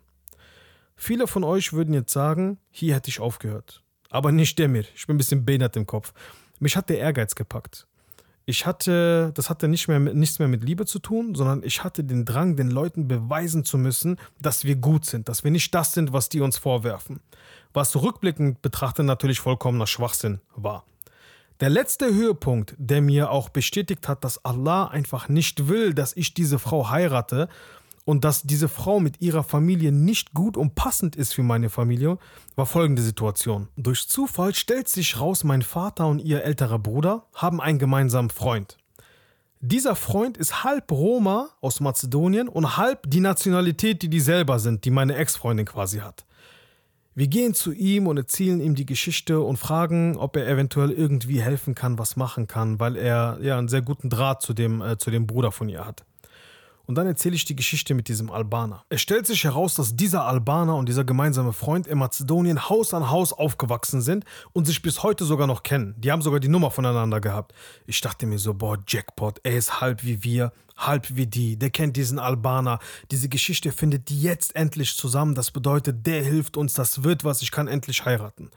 Viele von euch würden jetzt sagen, hier hätte ich aufgehört. Aber nicht Demir, ich bin ein bisschen behindert im Kopf. Mich hat der Ehrgeiz gepackt. Ich hatte, das hatte nicht mehr, nichts mehr mit Liebe zu tun, sondern ich hatte den Drang, den Leuten beweisen zu müssen, dass wir gut sind, dass wir nicht das sind, was die uns vorwerfen. Was rückblickend betrachtet natürlich vollkommener Schwachsinn war. Der letzte Höhepunkt, der mir auch bestätigt hat, dass Allah einfach nicht will, dass ich diese Frau heirate, und dass diese Frau mit ihrer Familie nicht gut und passend ist für meine Familie, war folgende Situation. Durch Zufall stellt sich raus, mein Vater und ihr älterer Bruder haben einen gemeinsamen Freund. Dieser Freund ist halb Roma aus Mazedonien und halb die Nationalität, die die selber sind, die meine Ex-Freundin quasi hat. Wir gehen zu ihm und erzählen ihm die Geschichte und fragen, ob er eventuell irgendwie helfen kann, was machen kann, weil er ja einen sehr guten Draht zu dem, äh, zu dem Bruder von ihr hat. Und dann erzähle ich die Geschichte mit diesem Albaner. Es stellt sich heraus, dass dieser Albaner und dieser gemeinsame Freund in Mazedonien Haus an Haus aufgewachsen sind und sich bis heute sogar noch kennen. Die haben sogar die Nummer voneinander gehabt. Ich dachte mir so, boah, Jackpot, er ist halb wie wir, halb wie die. Der kennt diesen Albaner. Diese Geschichte findet jetzt endlich zusammen. Das bedeutet, der hilft uns, das wird was, ich kann endlich heiraten.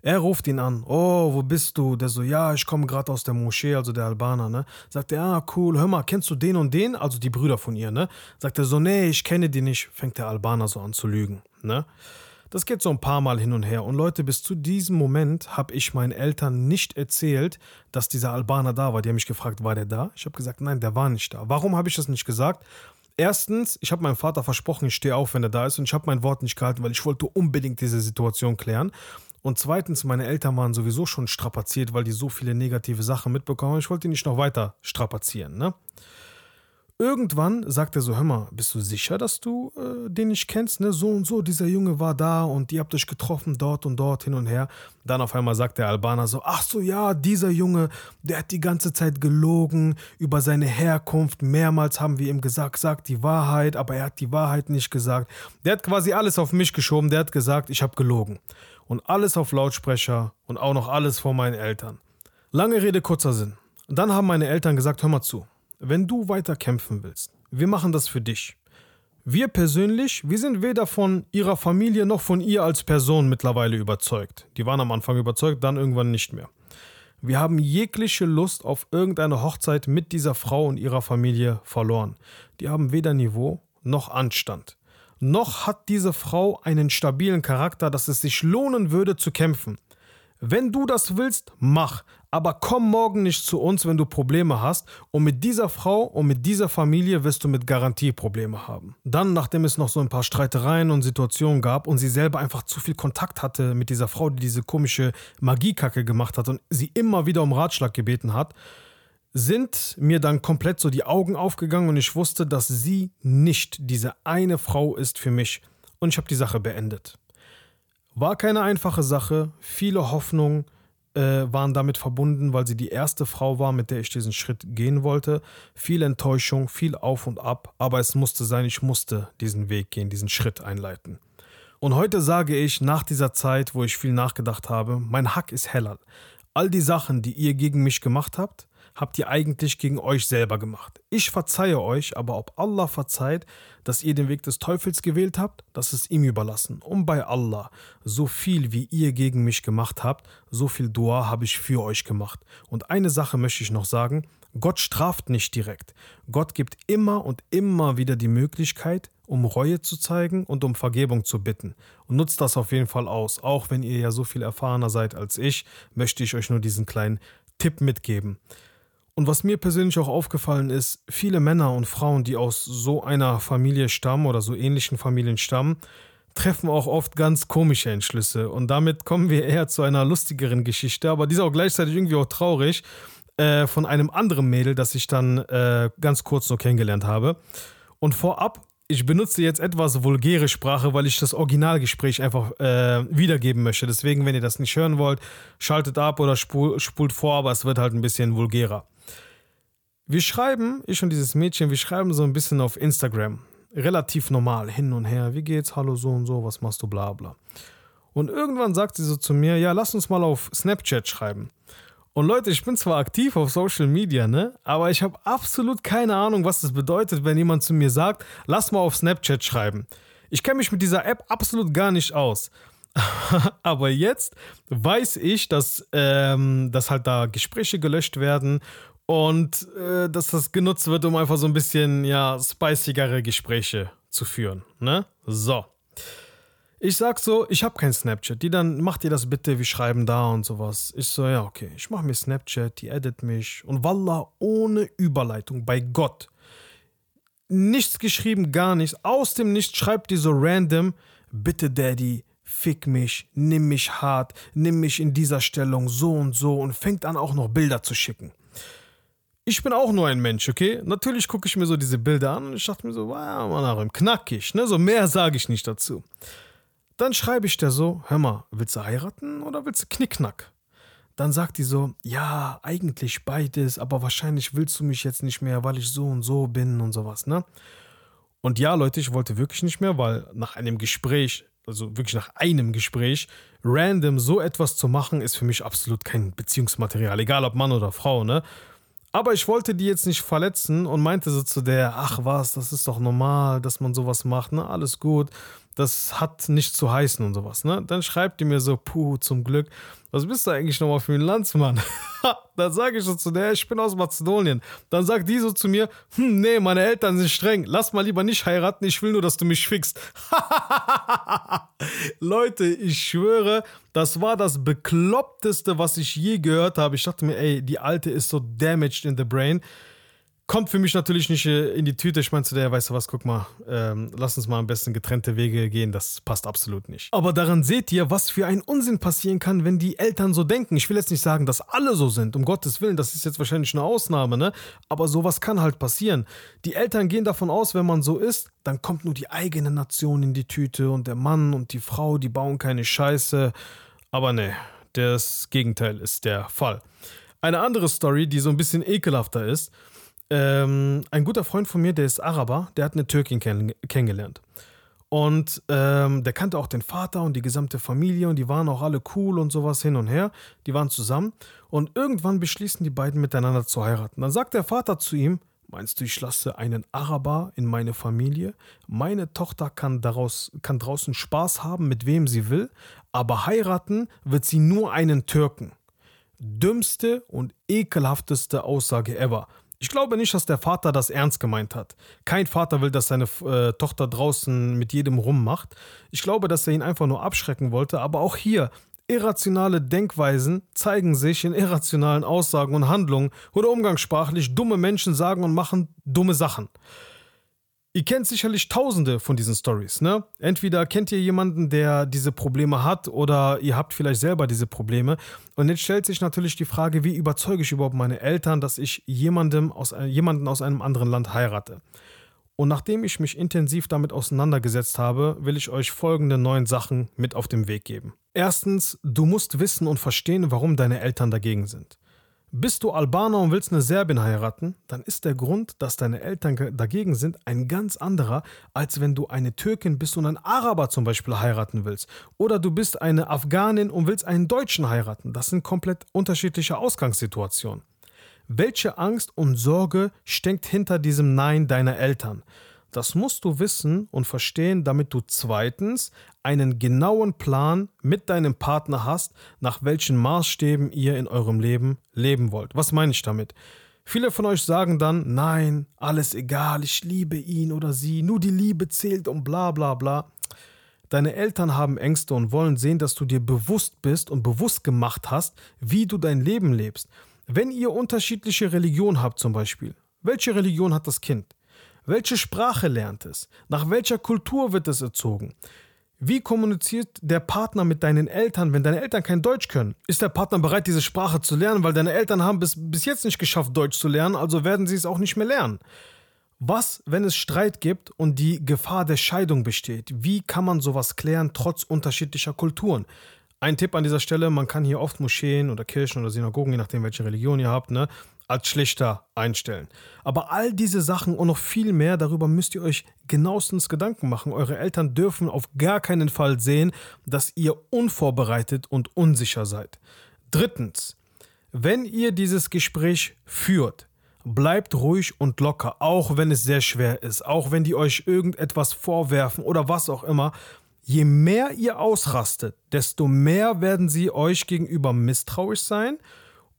Er ruft ihn an. Oh, wo bist du? Der so, ja, ich komme gerade aus der Moschee, also der Albaner, ne? Sagt er, ah, cool, hör mal, kennst du den und den? Also die Brüder von ihr, ne? Sagt er so, nee, ich kenne die nicht. Fängt der Albaner so an zu lügen, ne? Das geht so ein paar Mal hin und her. Und Leute, bis zu diesem Moment habe ich meinen Eltern nicht erzählt, dass dieser Albaner da war. Die haben mich gefragt, war der da? Ich habe gesagt, nein, der war nicht da. Warum habe ich das nicht gesagt? Erstens, ich habe meinem Vater versprochen, ich stehe auf, wenn er da ist. Und ich habe mein Wort nicht gehalten, weil ich wollte unbedingt diese Situation klären. Und zweitens, meine Eltern waren sowieso schon strapaziert, weil die so viele negative Sachen mitbekommen haben. Ich wollte die nicht noch weiter strapazieren. Ne? Irgendwann sagt er so: Hör mal, bist du sicher, dass du äh, den nicht kennst? Ne? So und so, dieser Junge war da und ihr habt euch getroffen, dort und dort, hin und her. Dann auf einmal sagt der Albaner so: Ach so, ja, dieser Junge, der hat die ganze Zeit gelogen über seine Herkunft. Mehrmals haben wir ihm gesagt, sagt die Wahrheit, aber er hat die Wahrheit nicht gesagt. Der hat quasi alles auf mich geschoben. Der hat gesagt, ich habe gelogen und alles auf Lautsprecher und auch noch alles vor meinen Eltern. Lange Rede, kurzer Sinn. dann haben meine Eltern gesagt, hör mal zu, wenn du weiter kämpfen willst, wir machen das für dich. Wir persönlich, wir sind weder von ihrer Familie noch von ihr als Person mittlerweile überzeugt. Die waren am Anfang überzeugt, dann irgendwann nicht mehr. Wir haben jegliche Lust auf irgendeine Hochzeit mit dieser Frau und ihrer Familie verloren. Die haben weder Niveau noch Anstand. Noch hat diese Frau einen stabilen Charakter, dass es sich lohnen würde zu kämpfen. Wenn du das willst, mach. Aber komm morgen nicht zu uns, wenn du Probleme hast. Und mit dieser Frau und mit dieser Familie wirst du mit Garantie Probleme haben. Dann, nachdem es noch so ein paar Streitereien und Situationen gab und sie selber einfach zu viel Kontakt hatte mit dieser Frau, die diese komische Magiekacke gemacht hat und sie immer wieder um Ratschlag gebeten hat, sind mir dann komplett so die Augen aufgegangen und ich wusste, dass sie nicht diese eine Frau ist für mich. Und ich habe die Sache beendet. War keine einfache Sache, viele Hoffnungen äh, waren damit verbunden, weil sie die erste Frau war, mit der ich diesen Schritt gehen wollte. Viel Enttäuschung, viel Auf und Ab, aber es musste sein, ich musste diesen Weg gehen, diesen Schritt einleiten. Und heute sage ich, nach dieser Zeit, wo ich viel nachgedacht habe, mein Hack ist heller. All die Sachen, die ihr gegen mich gemacht habt, habt ihr eigentlich gegen euch selber gemacht. Ich verzeihe euch, aber ob Allah verzeiht, dass ihr den Weg des Teufels gewählt habt, das ist ihm überlassen. Und bei Allah, so viel wie ihr gegen mich gemacht habt, so viel Dua habe ich für euch gemacht. Und eine Sache möchte ich noch sagen, Gott straft nicht direkt. Gott gibt immer und immer wieder die Möglichkeit, um Reue zu zeigen und um Vergebung zu bitten. Und nutzt das auf jeden Fall aus. Auch wenn ihr ja so viel erfahrener seid als ich, möchte ich euch nur diesen kleinen Tipp mitgeben. Und was mir persönlich auch aufgefallen ist, viele Männer und Frauen, die aus so einer Familie stammen oder so ähnlichen Familien stammen, treffen auch oft ganz komische Entschlüsse. Und damit kommen wir eher zu einer lustigeren Geschichte, aber die ist auch gleichzeitig irgendwie auch traurig, äh, von einem anderen Mädel, das ich dann äh, ganz kurz noch kennengelernt habe. Und vorab, ich benutze jetzt etwas vulgäre Sprache, weil ich das Originalgespräch einfach äh, wiedergeben möchte. Deswegen, wenn ihr das nicht hören wollt, schaltet ab oder spul, spult vor, aber es wird halt ein bisschen vulgärer. Wir schreiben, ich und dieses Mädchen, wir schreiben so ein bisschen auf Instagram. Relativ normal, hin und her. Wie geht's? Hallo, so und so, was machst du, bla bla. Und irgendwann sagt sie so zu mir, ja, lass uns mal auf Snapchat schreiben. Und Leute, ich bin zwar aktiv auf Social Media, ne? Aber ich habe absolut keine Ahnung, was das bedeutet, wenn jemand zu mir sagt, lass mal auf Snapchat schreiben. Ich kenne mich mit dieser App absolut gar nicht aus. <laughs> Aber jetzt weiß ich, dass, ähm, dass halt da Gespräche gelöscht werden und äh, dass das genutzt wird, um einfach so ein bisschen, ja, spicigere Gespräche zu führen, ne? So. Ich sag so, ich habe kein Snapchat. Die dann, macht ihr das bitte, wir schreiben da und sowas. Ich so, ja, okay. Ich mache mir Snapchat, die edit mich. Und Wallah, ohne Überleitung, bei Gott. Nichts geschrieben, gar nichts. Aus dem Nichts schreibt die so random, bitte Daddy, fick mich, nimm mich hart, nimm mich in dieser Stellung so und so und fängt an auch noch Bilder zu schicken ich bin auch nur ein Mensch, okay? Natürlich gucke ich mir so diese Bilder an und ich dachte mir so, wow, man, knackig, ne? So mehr sage ich nicht dazu. Dann schreibe ich der so, hör mal, willst du heiraten oder willst du Knickknack? Dann sagt die so, ja, eigentlich beides, aber wahrscheinlich willst du mich jetzt nicht mehr, weil ich so und so bin und sowas, ne? Und ja, Leute, ich wollte wirklich nicht mehr, weil nach einem Gespräch, also wirklich nach einem Gespräch, random so etwas zu machen, ist für mich absolut kein Beziehungsmaterial, egal ob Mann oder Frau, ne? Aber ich wollte die jetzt nicht verletzen und meinte so zu der, ach was, das ist doch normal, dass man sowas macht, ne? Alles gut das hat nicht zu heißen und sowas, ne? Dann schreibt die mir so, puh, zum Glück, was bist du eigentlich nochmal für ein Landsmann? <laughs> dann sage ich so zu der, ich bin aus Mazedonien. Dann sagt die so zu mir, hm, nee, meine Eltern sind streng, lass mal lieber nicht heiraten, ich will nur, dass du mich fickst. <laughs> Leute, ich schwöre, das war das bekloppteste, was ich je gehört habe. Ich dachte mir, ey, die Alte ist so damaged in the brain kommt für mich natürlich nicht äh, in die Tüte. Ich meine zu der, weißt du was, guck mal, ähm, lass uns mal am besten getrennte Wege gehen. Das passt absolut nicht. Aber daran seht ihr, was für ein Unsinn passieren kann, wenn die Eltern so denken. Ich will jetzt nicht sagen, dass alle so sind, um Gottes Willen. Das ist jetzt wahrscheinlich eine Ausnahme, ne? Aber sowas kann halt passieren. Die Eltern gehen davon aus, wenn man so ist, dann kommt nur die eigene Nation in die Tüte und der Mann und die Frau, die bauen keine Scheiße. Aber ne, das Gegenteil ist der Fall. Eine andere Story, die so ein bisschen ekelhafter ist, ähm, ein guter Freund von mir, der ist Araber, der hat eine Türkin kenn kennengelernt. Und ähm, der kannte auch den Vater und die gesamte Familie und die waren auch alle cool und sowas hin und her. Die waren zusammen und irgendwann beschließen die beiden miteinander zu heiraten. Dann sagt der Vater zu ihm, meinst du, ich lasse einen Araber in meine Familie? Meine Tochter kann, daraus, kann draußen Spaß haben, mit wem sie will, aber heiraten wird sie nur einen Türken. Dümmste und ekelhafteste Aussage ever. Ich glaube nicht, dass der Vater das ernst gemeint hat. Kein Vater will, dass seine äh, Tochter draußen mit jedem rummacht. Ich glaube, dass er ihn einfach nur abschrecken wollte. Aber auch hier, irrationale Denkweisen zeigen sich in irrationalen Aussagen und Handlungen oder umgangssprachlich dumme Menschen sagen und machen dumme Sachen. Ihr kennt sicherlich tausende von diesen Stories, ne? Entweder kennt ihr jemanden, der diese Probleme hat, oder ihr habt vielleicht selber diese Probleme. Und jetzt stellt sich natürlich die Frage, wie überzeuge ich überhaupt meine Eltern, dass ich jemandem aus, jemanden aus einem anderen Land heirate? Und nachdem ich mich intensiv damit auseinandergesetzt habe, will ich euch folgende neun Sachen mit auf den Weg geben. Erstens, du musst wissen und verstehen, warum deine Eltern dagegen sind. Bist du Albaner und willst eine Serbin heiraten, dann ist der Grund, dass deine Eltern dagegen sind, ein ganz anderer, als wenn du eine Türkin bist und einen Araber zum Beispiel heiraten willst. Oder du bist eine Afghanin und willst einen Deutschen heiraten. Das sind komplett unterschiedliche Ausgangssituationen. Welche Angst und Sorge steckt hinter diesem Nein deiner Eltern? Das musst du wissen und verstehen, damit du zweitens einen genauen Plan mit deinem Partner hast, nach welchen Maßstäben ihr in eurem Leben leben wollt. Was meine ich damit? Viele von euch sagen dann, nein, alles egal, ich liebe ihn oder sie, nur die Liebe zählt und bla bla bla. Deine Eltern haben Ängste und wollen sehen, dass du dir bewusst bist und bewusst gemacht hast, wie du dein Leben lebst. Wenn ihr unterschiedliche Religion habt zum Beispiel, welche Religion hat das Kind? Welche Sprache lernt es? Nach welcher Kultur wird es erzogen? Wie kommuniziert der Partner mit deinen Eltern, wenn deine Eltern kein Deutsch können? Ist der Partner bereit, diese Sprache zu lernen, weil deine Eltern haben bis, bis jetzt nicht geschafft, Deutsch zu lernen, also werden sie es auch nicht mehr lernen? Was, wenn es Streit gibt und die Gefahr der Scheidung besteht? Wie kann man sowas klären, trotz unterschiedlicher Kulturen? Ein Tipp an dieser Stelle, man kann hier oft Moscheen oder Kirchen oder Synagogen, je nachdem welche Religion ihr habt, ne, als schlechter einstellen. Aber all diese Sachen und noch viel mehr, darüber müsst ihr euch genauestens Gedanken machen. Eure Eltern dürfen auf gar keinen Fall sehen, dass ihr unvorbereitet und unsicher seid. Drittens, wenn ihr dieses Gespräch führt, bleibt ruhig und locker, auch wenn es sehr schwer ist, auch wenn die euch irgendetwas vorwerfen oder was auch immer. Je mehr ihr ausrastet, desto mehr werden sie euch gegenüber misstrauisch sein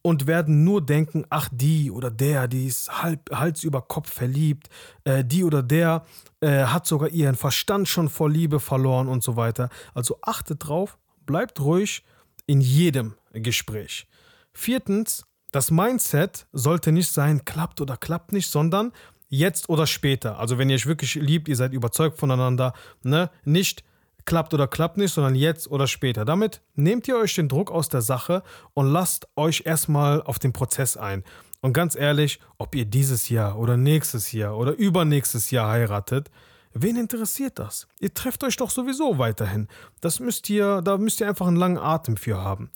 und werden nur denken, ach die oder der, die ist halb, Hals über Kopf verliebt, äh, die oder der äh, hat sogar ihren Verstand schon vor Liebe verloren und so weiter. Also achtet drauf, bleibt ruhig in jedem Gespräch. Viertens, das Mindset sollte nicht sein, klappt oder klappt nicht, sondern jetzt oder später. Also wenn ihr euch wirklich liebt, ihr seid überzeugt voneinander, ne? nicht klappt oder klappt nicht, sondern jetzt oder später. Damit nehmt ihr euch den Druck aus der Sache und lasst euch erstmal auf den Prozess ein. Und ganz ehrlich, ob ihr dieses Jahr oder nächstes Jahr oder übernächstes Jahr heiratet, wen interessiert das? Ihr trefft euch doch sowieso weiterhin. Das müsst ihr, da müsst ihr einfach einen langen Atem für haben.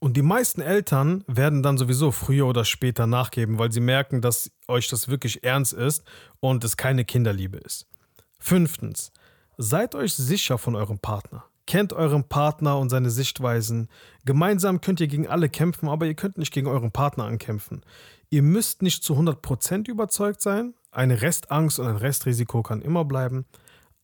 Und die meisten Eltern werden dann sowieso früher oder später nachgeben, weil sie merken, dass euch das wirklich ernst ist und es keine Kinderliebe ist. Fünftens, Seid euch sicher von eurem Partner. Kennt euren Partner und seine Sichtweisen. Gemeinsam könnt ihr gegen alle kämpfen, aber ihr könnt nicht gegen euren Partner ankämpfen. Ihr müsst nicht zu 100% überzeugt sein. Eine Restangst und ein Restrisiko kann immer bleiben.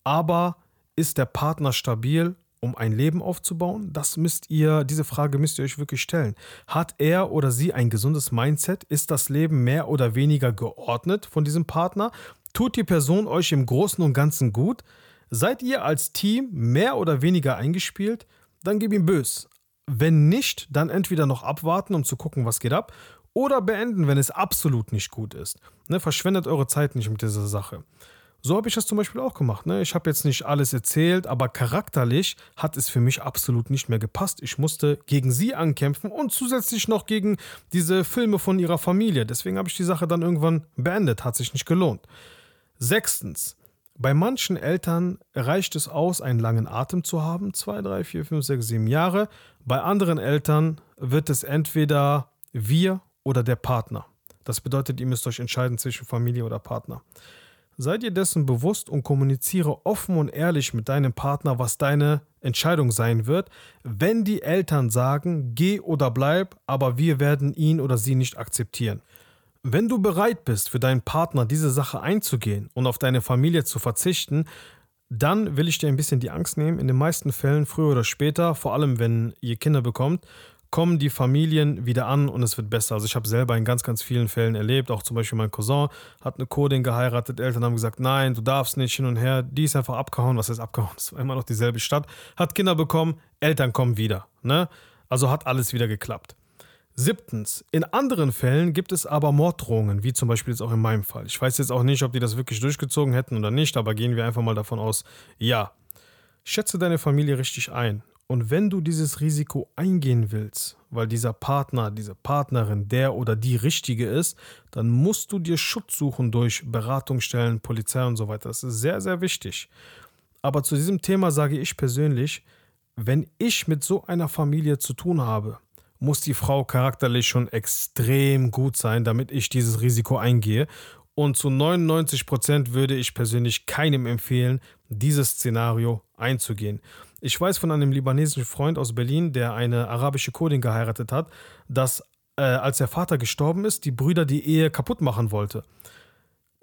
Aber ist der Partner stabil, um ein Leben aufzubauen? Das müsst ihr, diese Frage müsst ihr euch wirklich stellen. Hat er oder sie ein gesundes Mindset? Ist das Leben mehr oder weniger geordnet von diesem Partner? Tut die Person euch im Großen und Ganzen gut? Seid ihr als Team mehr oder weniger eingespielt? Dann gib ihm bös. Wenn nicht, dann entweder noch abwarten, um zu gucken, was geht ab, oder beenden, wenn es absolut nicht gut ist. Ne, verschwendet eure Zeit nicht mit dieser Sache. So habe ich das zum Beispiel auch gemacht. Ne? Ich habe jetzt nicht alles erzählt, aber charakterlich hat es für mich absolut nicht mehr gepasst. Ich musste gegen sie ankämpfen und zusätzlich noch gegen diese Filme von ihrer Familie. Deswegen habe ich die Sache dann irgendwann beendet. Hat sich nicht gelohnt. Sechstens, bei manchen Eltern reicht es aus, einen langen Atem zu haben, zwei, drei, vier, fünf, sechs, sieben Jahre. Bei anderen Eltern wird es entweder wir oder der Partner. Das bedeutet, ihr müsst euch entscheiden zwischen Familie oder Partner. Seid ihr dessen bewusst und kommuniziere offen und ehrlich mit deinem Partner, was deine Entscheidung sein wird, wenn die Eltern sagen, geh oder bleib, aber wir werden ihn oder sie nicht akzeptieren. Wenn du bereit bist, für deinen Partner diese Sache einzugehen und auf deine Familie zu verzichten, dann will ich dir ein bisschen die Angst nehmen. In den meisten Fällen, früher oder später, vor allem wenn ihr Kinder bekommt, kommen die Familien wieder an und es wird besser. Also ich habe selber in ganz, ganz vielen Fällen erlebt, auch zum Beispiel mein Cousin hat eine Kurdin geheiratet, Eltern haben gesagt, nein, du darfst nicht hin und her, die ist einfach abgehauen, was heißt abgehauen, <laughs> es war immer noch dieselbe Stadt, hat Kinder bekommen, Eltern kommen wieder. Ne? Also hat alles wieder geklappt. Siebtens, in anderen Fällen gibt es aber Morddrohungen, wie zum Beispiel jetzt auch in meinem Fall. Ich weiß jetzt auch nicht, ob die das wirklich durchgezogen hätten oder nicht, aber gehen wir einfach mal davon aus, ja. Schätze deine Familie richtig ein. Und wenn du dieses Risiko eingehen willst, weil dieser Partner, diese Partnerin der oder die richtige ist, dann musst du dir Schutz suchen durch Beratungsstellen, Polizei und so weiter. Das ist sehr, sehr wichtig. Aber zu diesem Thema sage ich persönlich, wenn ich mit so einer Familie zu tun habe, muss die Frau charakterlich schon extrem gut sein, damit ich dieses Risiko eingehe. Und zu 99 Prozent würde ich persönlich keinem empfehlen, dieses Szenario einzugehen. Ich weiß von einem libanesischen Freund aus Berlin, der eine arabische Kurdin geheiratet hat, dass äh, als der Vater gestorben ist, die Brüder die Ehe kaputt machen wollte.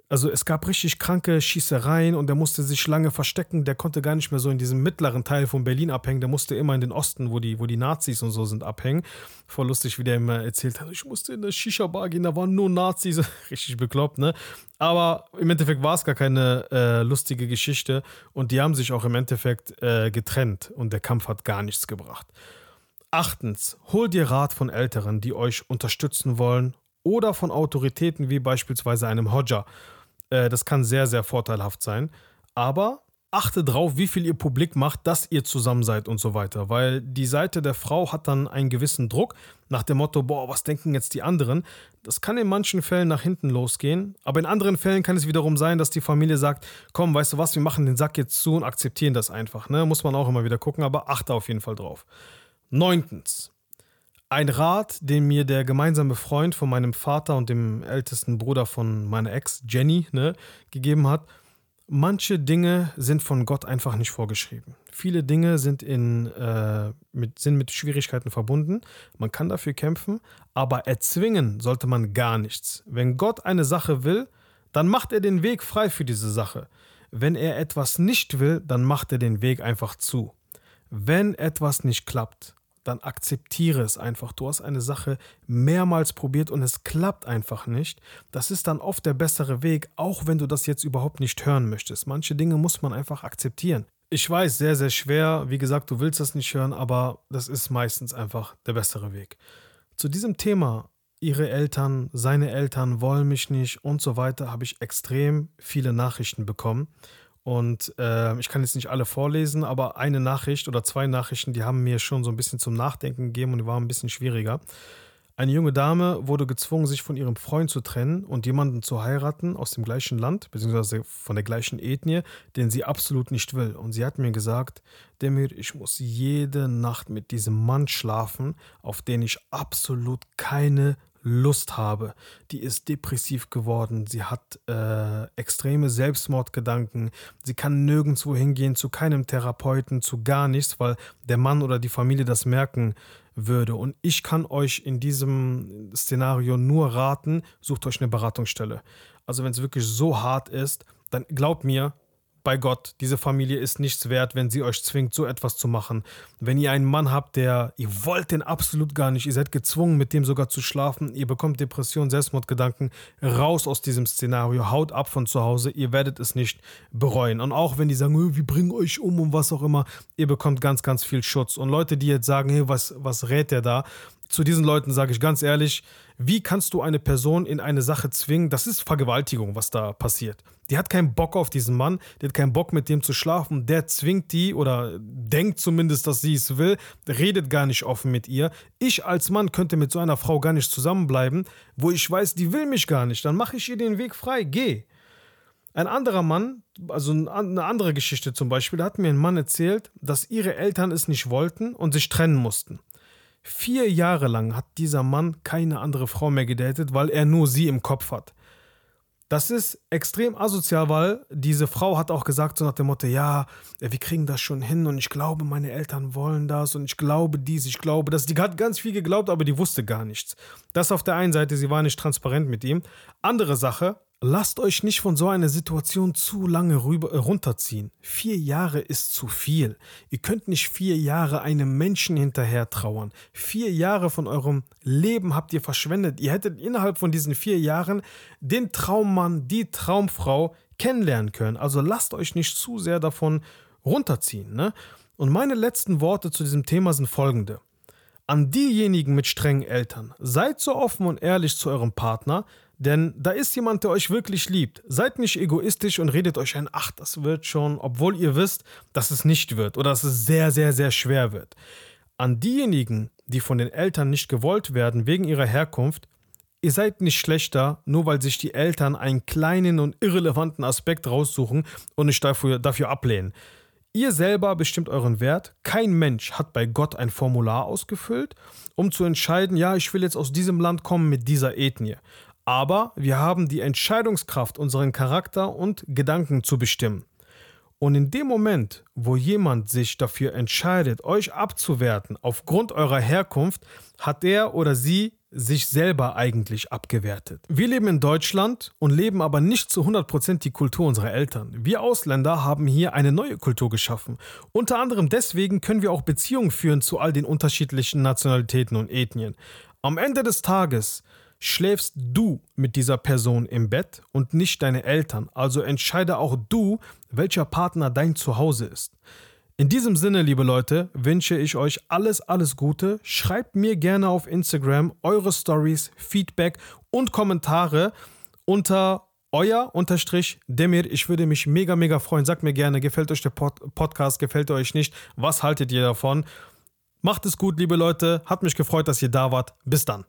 Also es gab richtig kranke Schießereien und der musste sich lange verstecken. Der konnte gar nicht mehr so in diesem mittleren Teil von Berlin abhängen. Der musste immer in den Osten, wo die, wo die Nazis und so sind, abhängen. Voll lustig, wie der immer erzählt hat, ich musste in eine Shisha-Bar gehen, da waren nur Nazis. <laughs> richtig bekloppt, ne? Aber im Endeffekt war es gar keine äh, lustige Geschichte und die haben sich auch im Endeffekt äh, getrennt und der Kampf hat gar nichts gebracht. Achtens, hol dir Rat von Älteren, die euch unterstützen wollen oder von Autoritäten wie beispielsweise einem Hodja äh, das kann sehr, sehr vorteilhaft sein. Aber achte drauf, wie viel ihr publik macht, dass ihr zusammen seid und so weiter. Weil die Seite der Frau hat dann einen gewissen Druck nach dem Motto, boah, was denken jetzt die anderen? Das kann in manchen Fällen nach hinten losgehen, aber in anderen Fällen kann es wiederum sein, dass die Familie sagt, komm, weißt du was, wir machen den Sack jetzt zu und akzeptieren das einfach. Ne? Muss man auch immer wieder gucken, aber achte auf jeden Fall drauf. Neuntens, ein Rat, den mir der gemeinsame Freund von meinem Vater und dem ältesten Bruder von meiner Ex, Jenny, ne, gegeben hat. Manche Dinge sind von Gott einfach nicht vorgeschrieben. Viele Dinge sind, in, äh, mit, sind mit Schwierigkeiten verbunden. Man kann dafür kämpfen, aber erzwingen sollte man gar nichts. Wenn Gott eine Sache will, dann macht er den Weg frei für diese Sache. Wenn er etwas nicht will, dann macht er den Weg einfach zu. Wenn etwas nicht klappt, dann akzeptiere es einfach. Du hast eine Sache mehrmals probiert und es klappt einfach nicht. Das ist dann oft der bessere Weg, auch wenn du das jetzt überhaupt nicht hören möchtest. Manche Dinge muss man einfach akzeptieren. Ich weiß, sehr, sehr schwer. Wie gesagt, du willst das nicht hören, aber das ist meistens einfach der bessere Weg. Zu diesem Thema, ihre Eltern, seine Eltern wollen mich nicht und so weiter, habe ich extrem viele Nachrichten bekommen. Und äh, ich kann jetzt nicht alle vorlesen, aber eine Nachricht oder zwei Nachrichten, die haben mir schon so ein bisschen zum Nachdenken gegeben und die waren ein bisschen schwieriger. Eine junge Dame wurde gezwungen, sich von ihrem Freund zu trennen und jemanden zu heiraten aus dem gleichen Land, beziehungsweise von der gleichen Ethnie, den sie absolut nicht will. Und sie hat mir gesagt, Demir, ich muss jede Nacht mit diesem Mann schlafen, auf den ich absolut keine Lust habe. Die ist depressiv geworden, sie hat äh, extreme Selbstmordgedanken, sie kann nirgendwo hingehen, zu keinem Therapeuten, zu gar nichts, weil der Mann oder die Familie das merken würde. Und ich kann euch in diesem Szenario nur raten, sucht euch eine Beratungsstelle. Also wenn es wirklich so hart ist, dann glaubt mir, bei Gott, diese Familie ist nichts wert, wenn sie euch zwingt, so etwas zu machen. Wenn ihr einen Mann habt, der, ihr wollt den absolut gar nicht, ihr seid gezwungen, mit dem sogar zu schlafen, ihr bekommt Depression, Selbstmordgedanken, raus aus diesem Szenario, haut ab von zu Hause, ihr werdet es nicht bereuen. Und auch wenn die sagen, oh, wir bringen euch um und was auch immer, ihr bekommt ganz, ganz viel Schutz. Und Leute, die jetzt sagen, hey, was, was rät der da? Zu diesen Leuten sage ich ganz ehrlich, wie kannst du eine Person in eine Sache zwingen? Das ist Vergewaltigung, was da passiert. Die hat keinen Bock auf diesen Mann, die hat keinen Bock mit dem zu schlafen. Der zwingt die oder denkt zumindest, dass sie es will, redet gar nicht offen mit ihr. Ich als Mann könnte mit so einer Frau gar nicht zusammenbleiben, wo ich weiß, die will mich gar nicht. Dann mache ich ihr den Weg frei, geh. Ein anderer Mann, also eine andere Geschichte zum Beispiel, da hat mir ein Mann erzählt, dass ihre Eltern es nicht wollten und sich trennen mussten. Vier Jahre lang hat dieser Mann keine andere Frau mehr gedatet, weil er nur sie im Kopf hat. Das ist extrem asozial, weil diese Frau hat auch gesagt, so nach dem Motto, ja, wir kriegen das schon hin und ich glaube, meine Eltern wollen das und ich glaube dies, ich glaube das. Die hat ganz viel geglaubt, aber die wusste gar nichts. Das auf der einen Seite, sie war nicht transparent mit ihm. Andere Sache, Lasst euch nicht von so einer Situation zu lange rüber, äh, runterziehen. Vier Jahre ist zu viel. Ihr könnt nicht vier Jahre einem Menschen hinterher trauern. Vier Jahre von eurem Leben habt ihr verschwendet. Ihr hättet innerhalb von diesen vier Jahren den Traummann, die Traumfrau kennenlernen können. Also lasst euch nicht zu sehr davon runterziehen. Ne? Und meine letzten Worte zu diesem Thema sind folgende. An diejenigen mit strengen Eltern, seid so offen und ehrlich zu eurem Partner, denn da ist jemand, der euch wirklich liebt. Seid nicht egoistisch und redet euch ein, ach, das wird schon, obwohl ihr wisst, dass es nicht wird oder dass es sehr, sehr, sehr schwer wird. An diejenigen, die von den Eltern nicht gewollt werden wegen ihrer Herkunft, ihr seid nicht schlechter, nur weil sich die Eltern einen kleinen und irrelevanten Aspekt raussuchen und nicht dafür, dafür ablehnen. Ihr selber bestimmt euren Wert. Kein Mensch hat bei Gott ein Formular ausgefüllt, um zu entscheiden, ja, ich will jetzt aus diesem Land kommen mit dieser Ethnie. Aber wir haben die Entscheidungskraft, unseren Charakter und Gedanken zu bestimmen. Und in dem Moment, wo jemand sich dafür entscheidet, euch abzuwerten aufgrund eurer Herkunft, hat er oder sie sich selber eigentlich abgewertet. Wir leben in Deutschland und leben aber nicht zu 100% die Kultur unserer Eltern. Wir Ausländer haben hier eine neue Kultur geschaffen. Unter anderem deswegen können wir auch Beziehungen führen zu all den unterschiedlichen Nationalitäten und Ethnien. Am Ende des Tages schläfst du mit dieser Person im Bett und nicht deine Eltern. Also entscheide auch du, welcher Partner dein Zuhause ist. In diesem Sinne, liebe Leute, wünsche ich euch alles, alles Gute. Schreibt mir gerne auf Instagram eure Stories, Feedback und Kommentare unter euer unterstrich Demir. Ich würde mich mega, mega freuen. Sagt mir gerne, gefällt euch der Pod Podcast, gefällt euch nicht? Was haltet ihr davon? Macht es gut, liebe Leute. Hat mich gefreut, dass ihr da wart. Bis dann.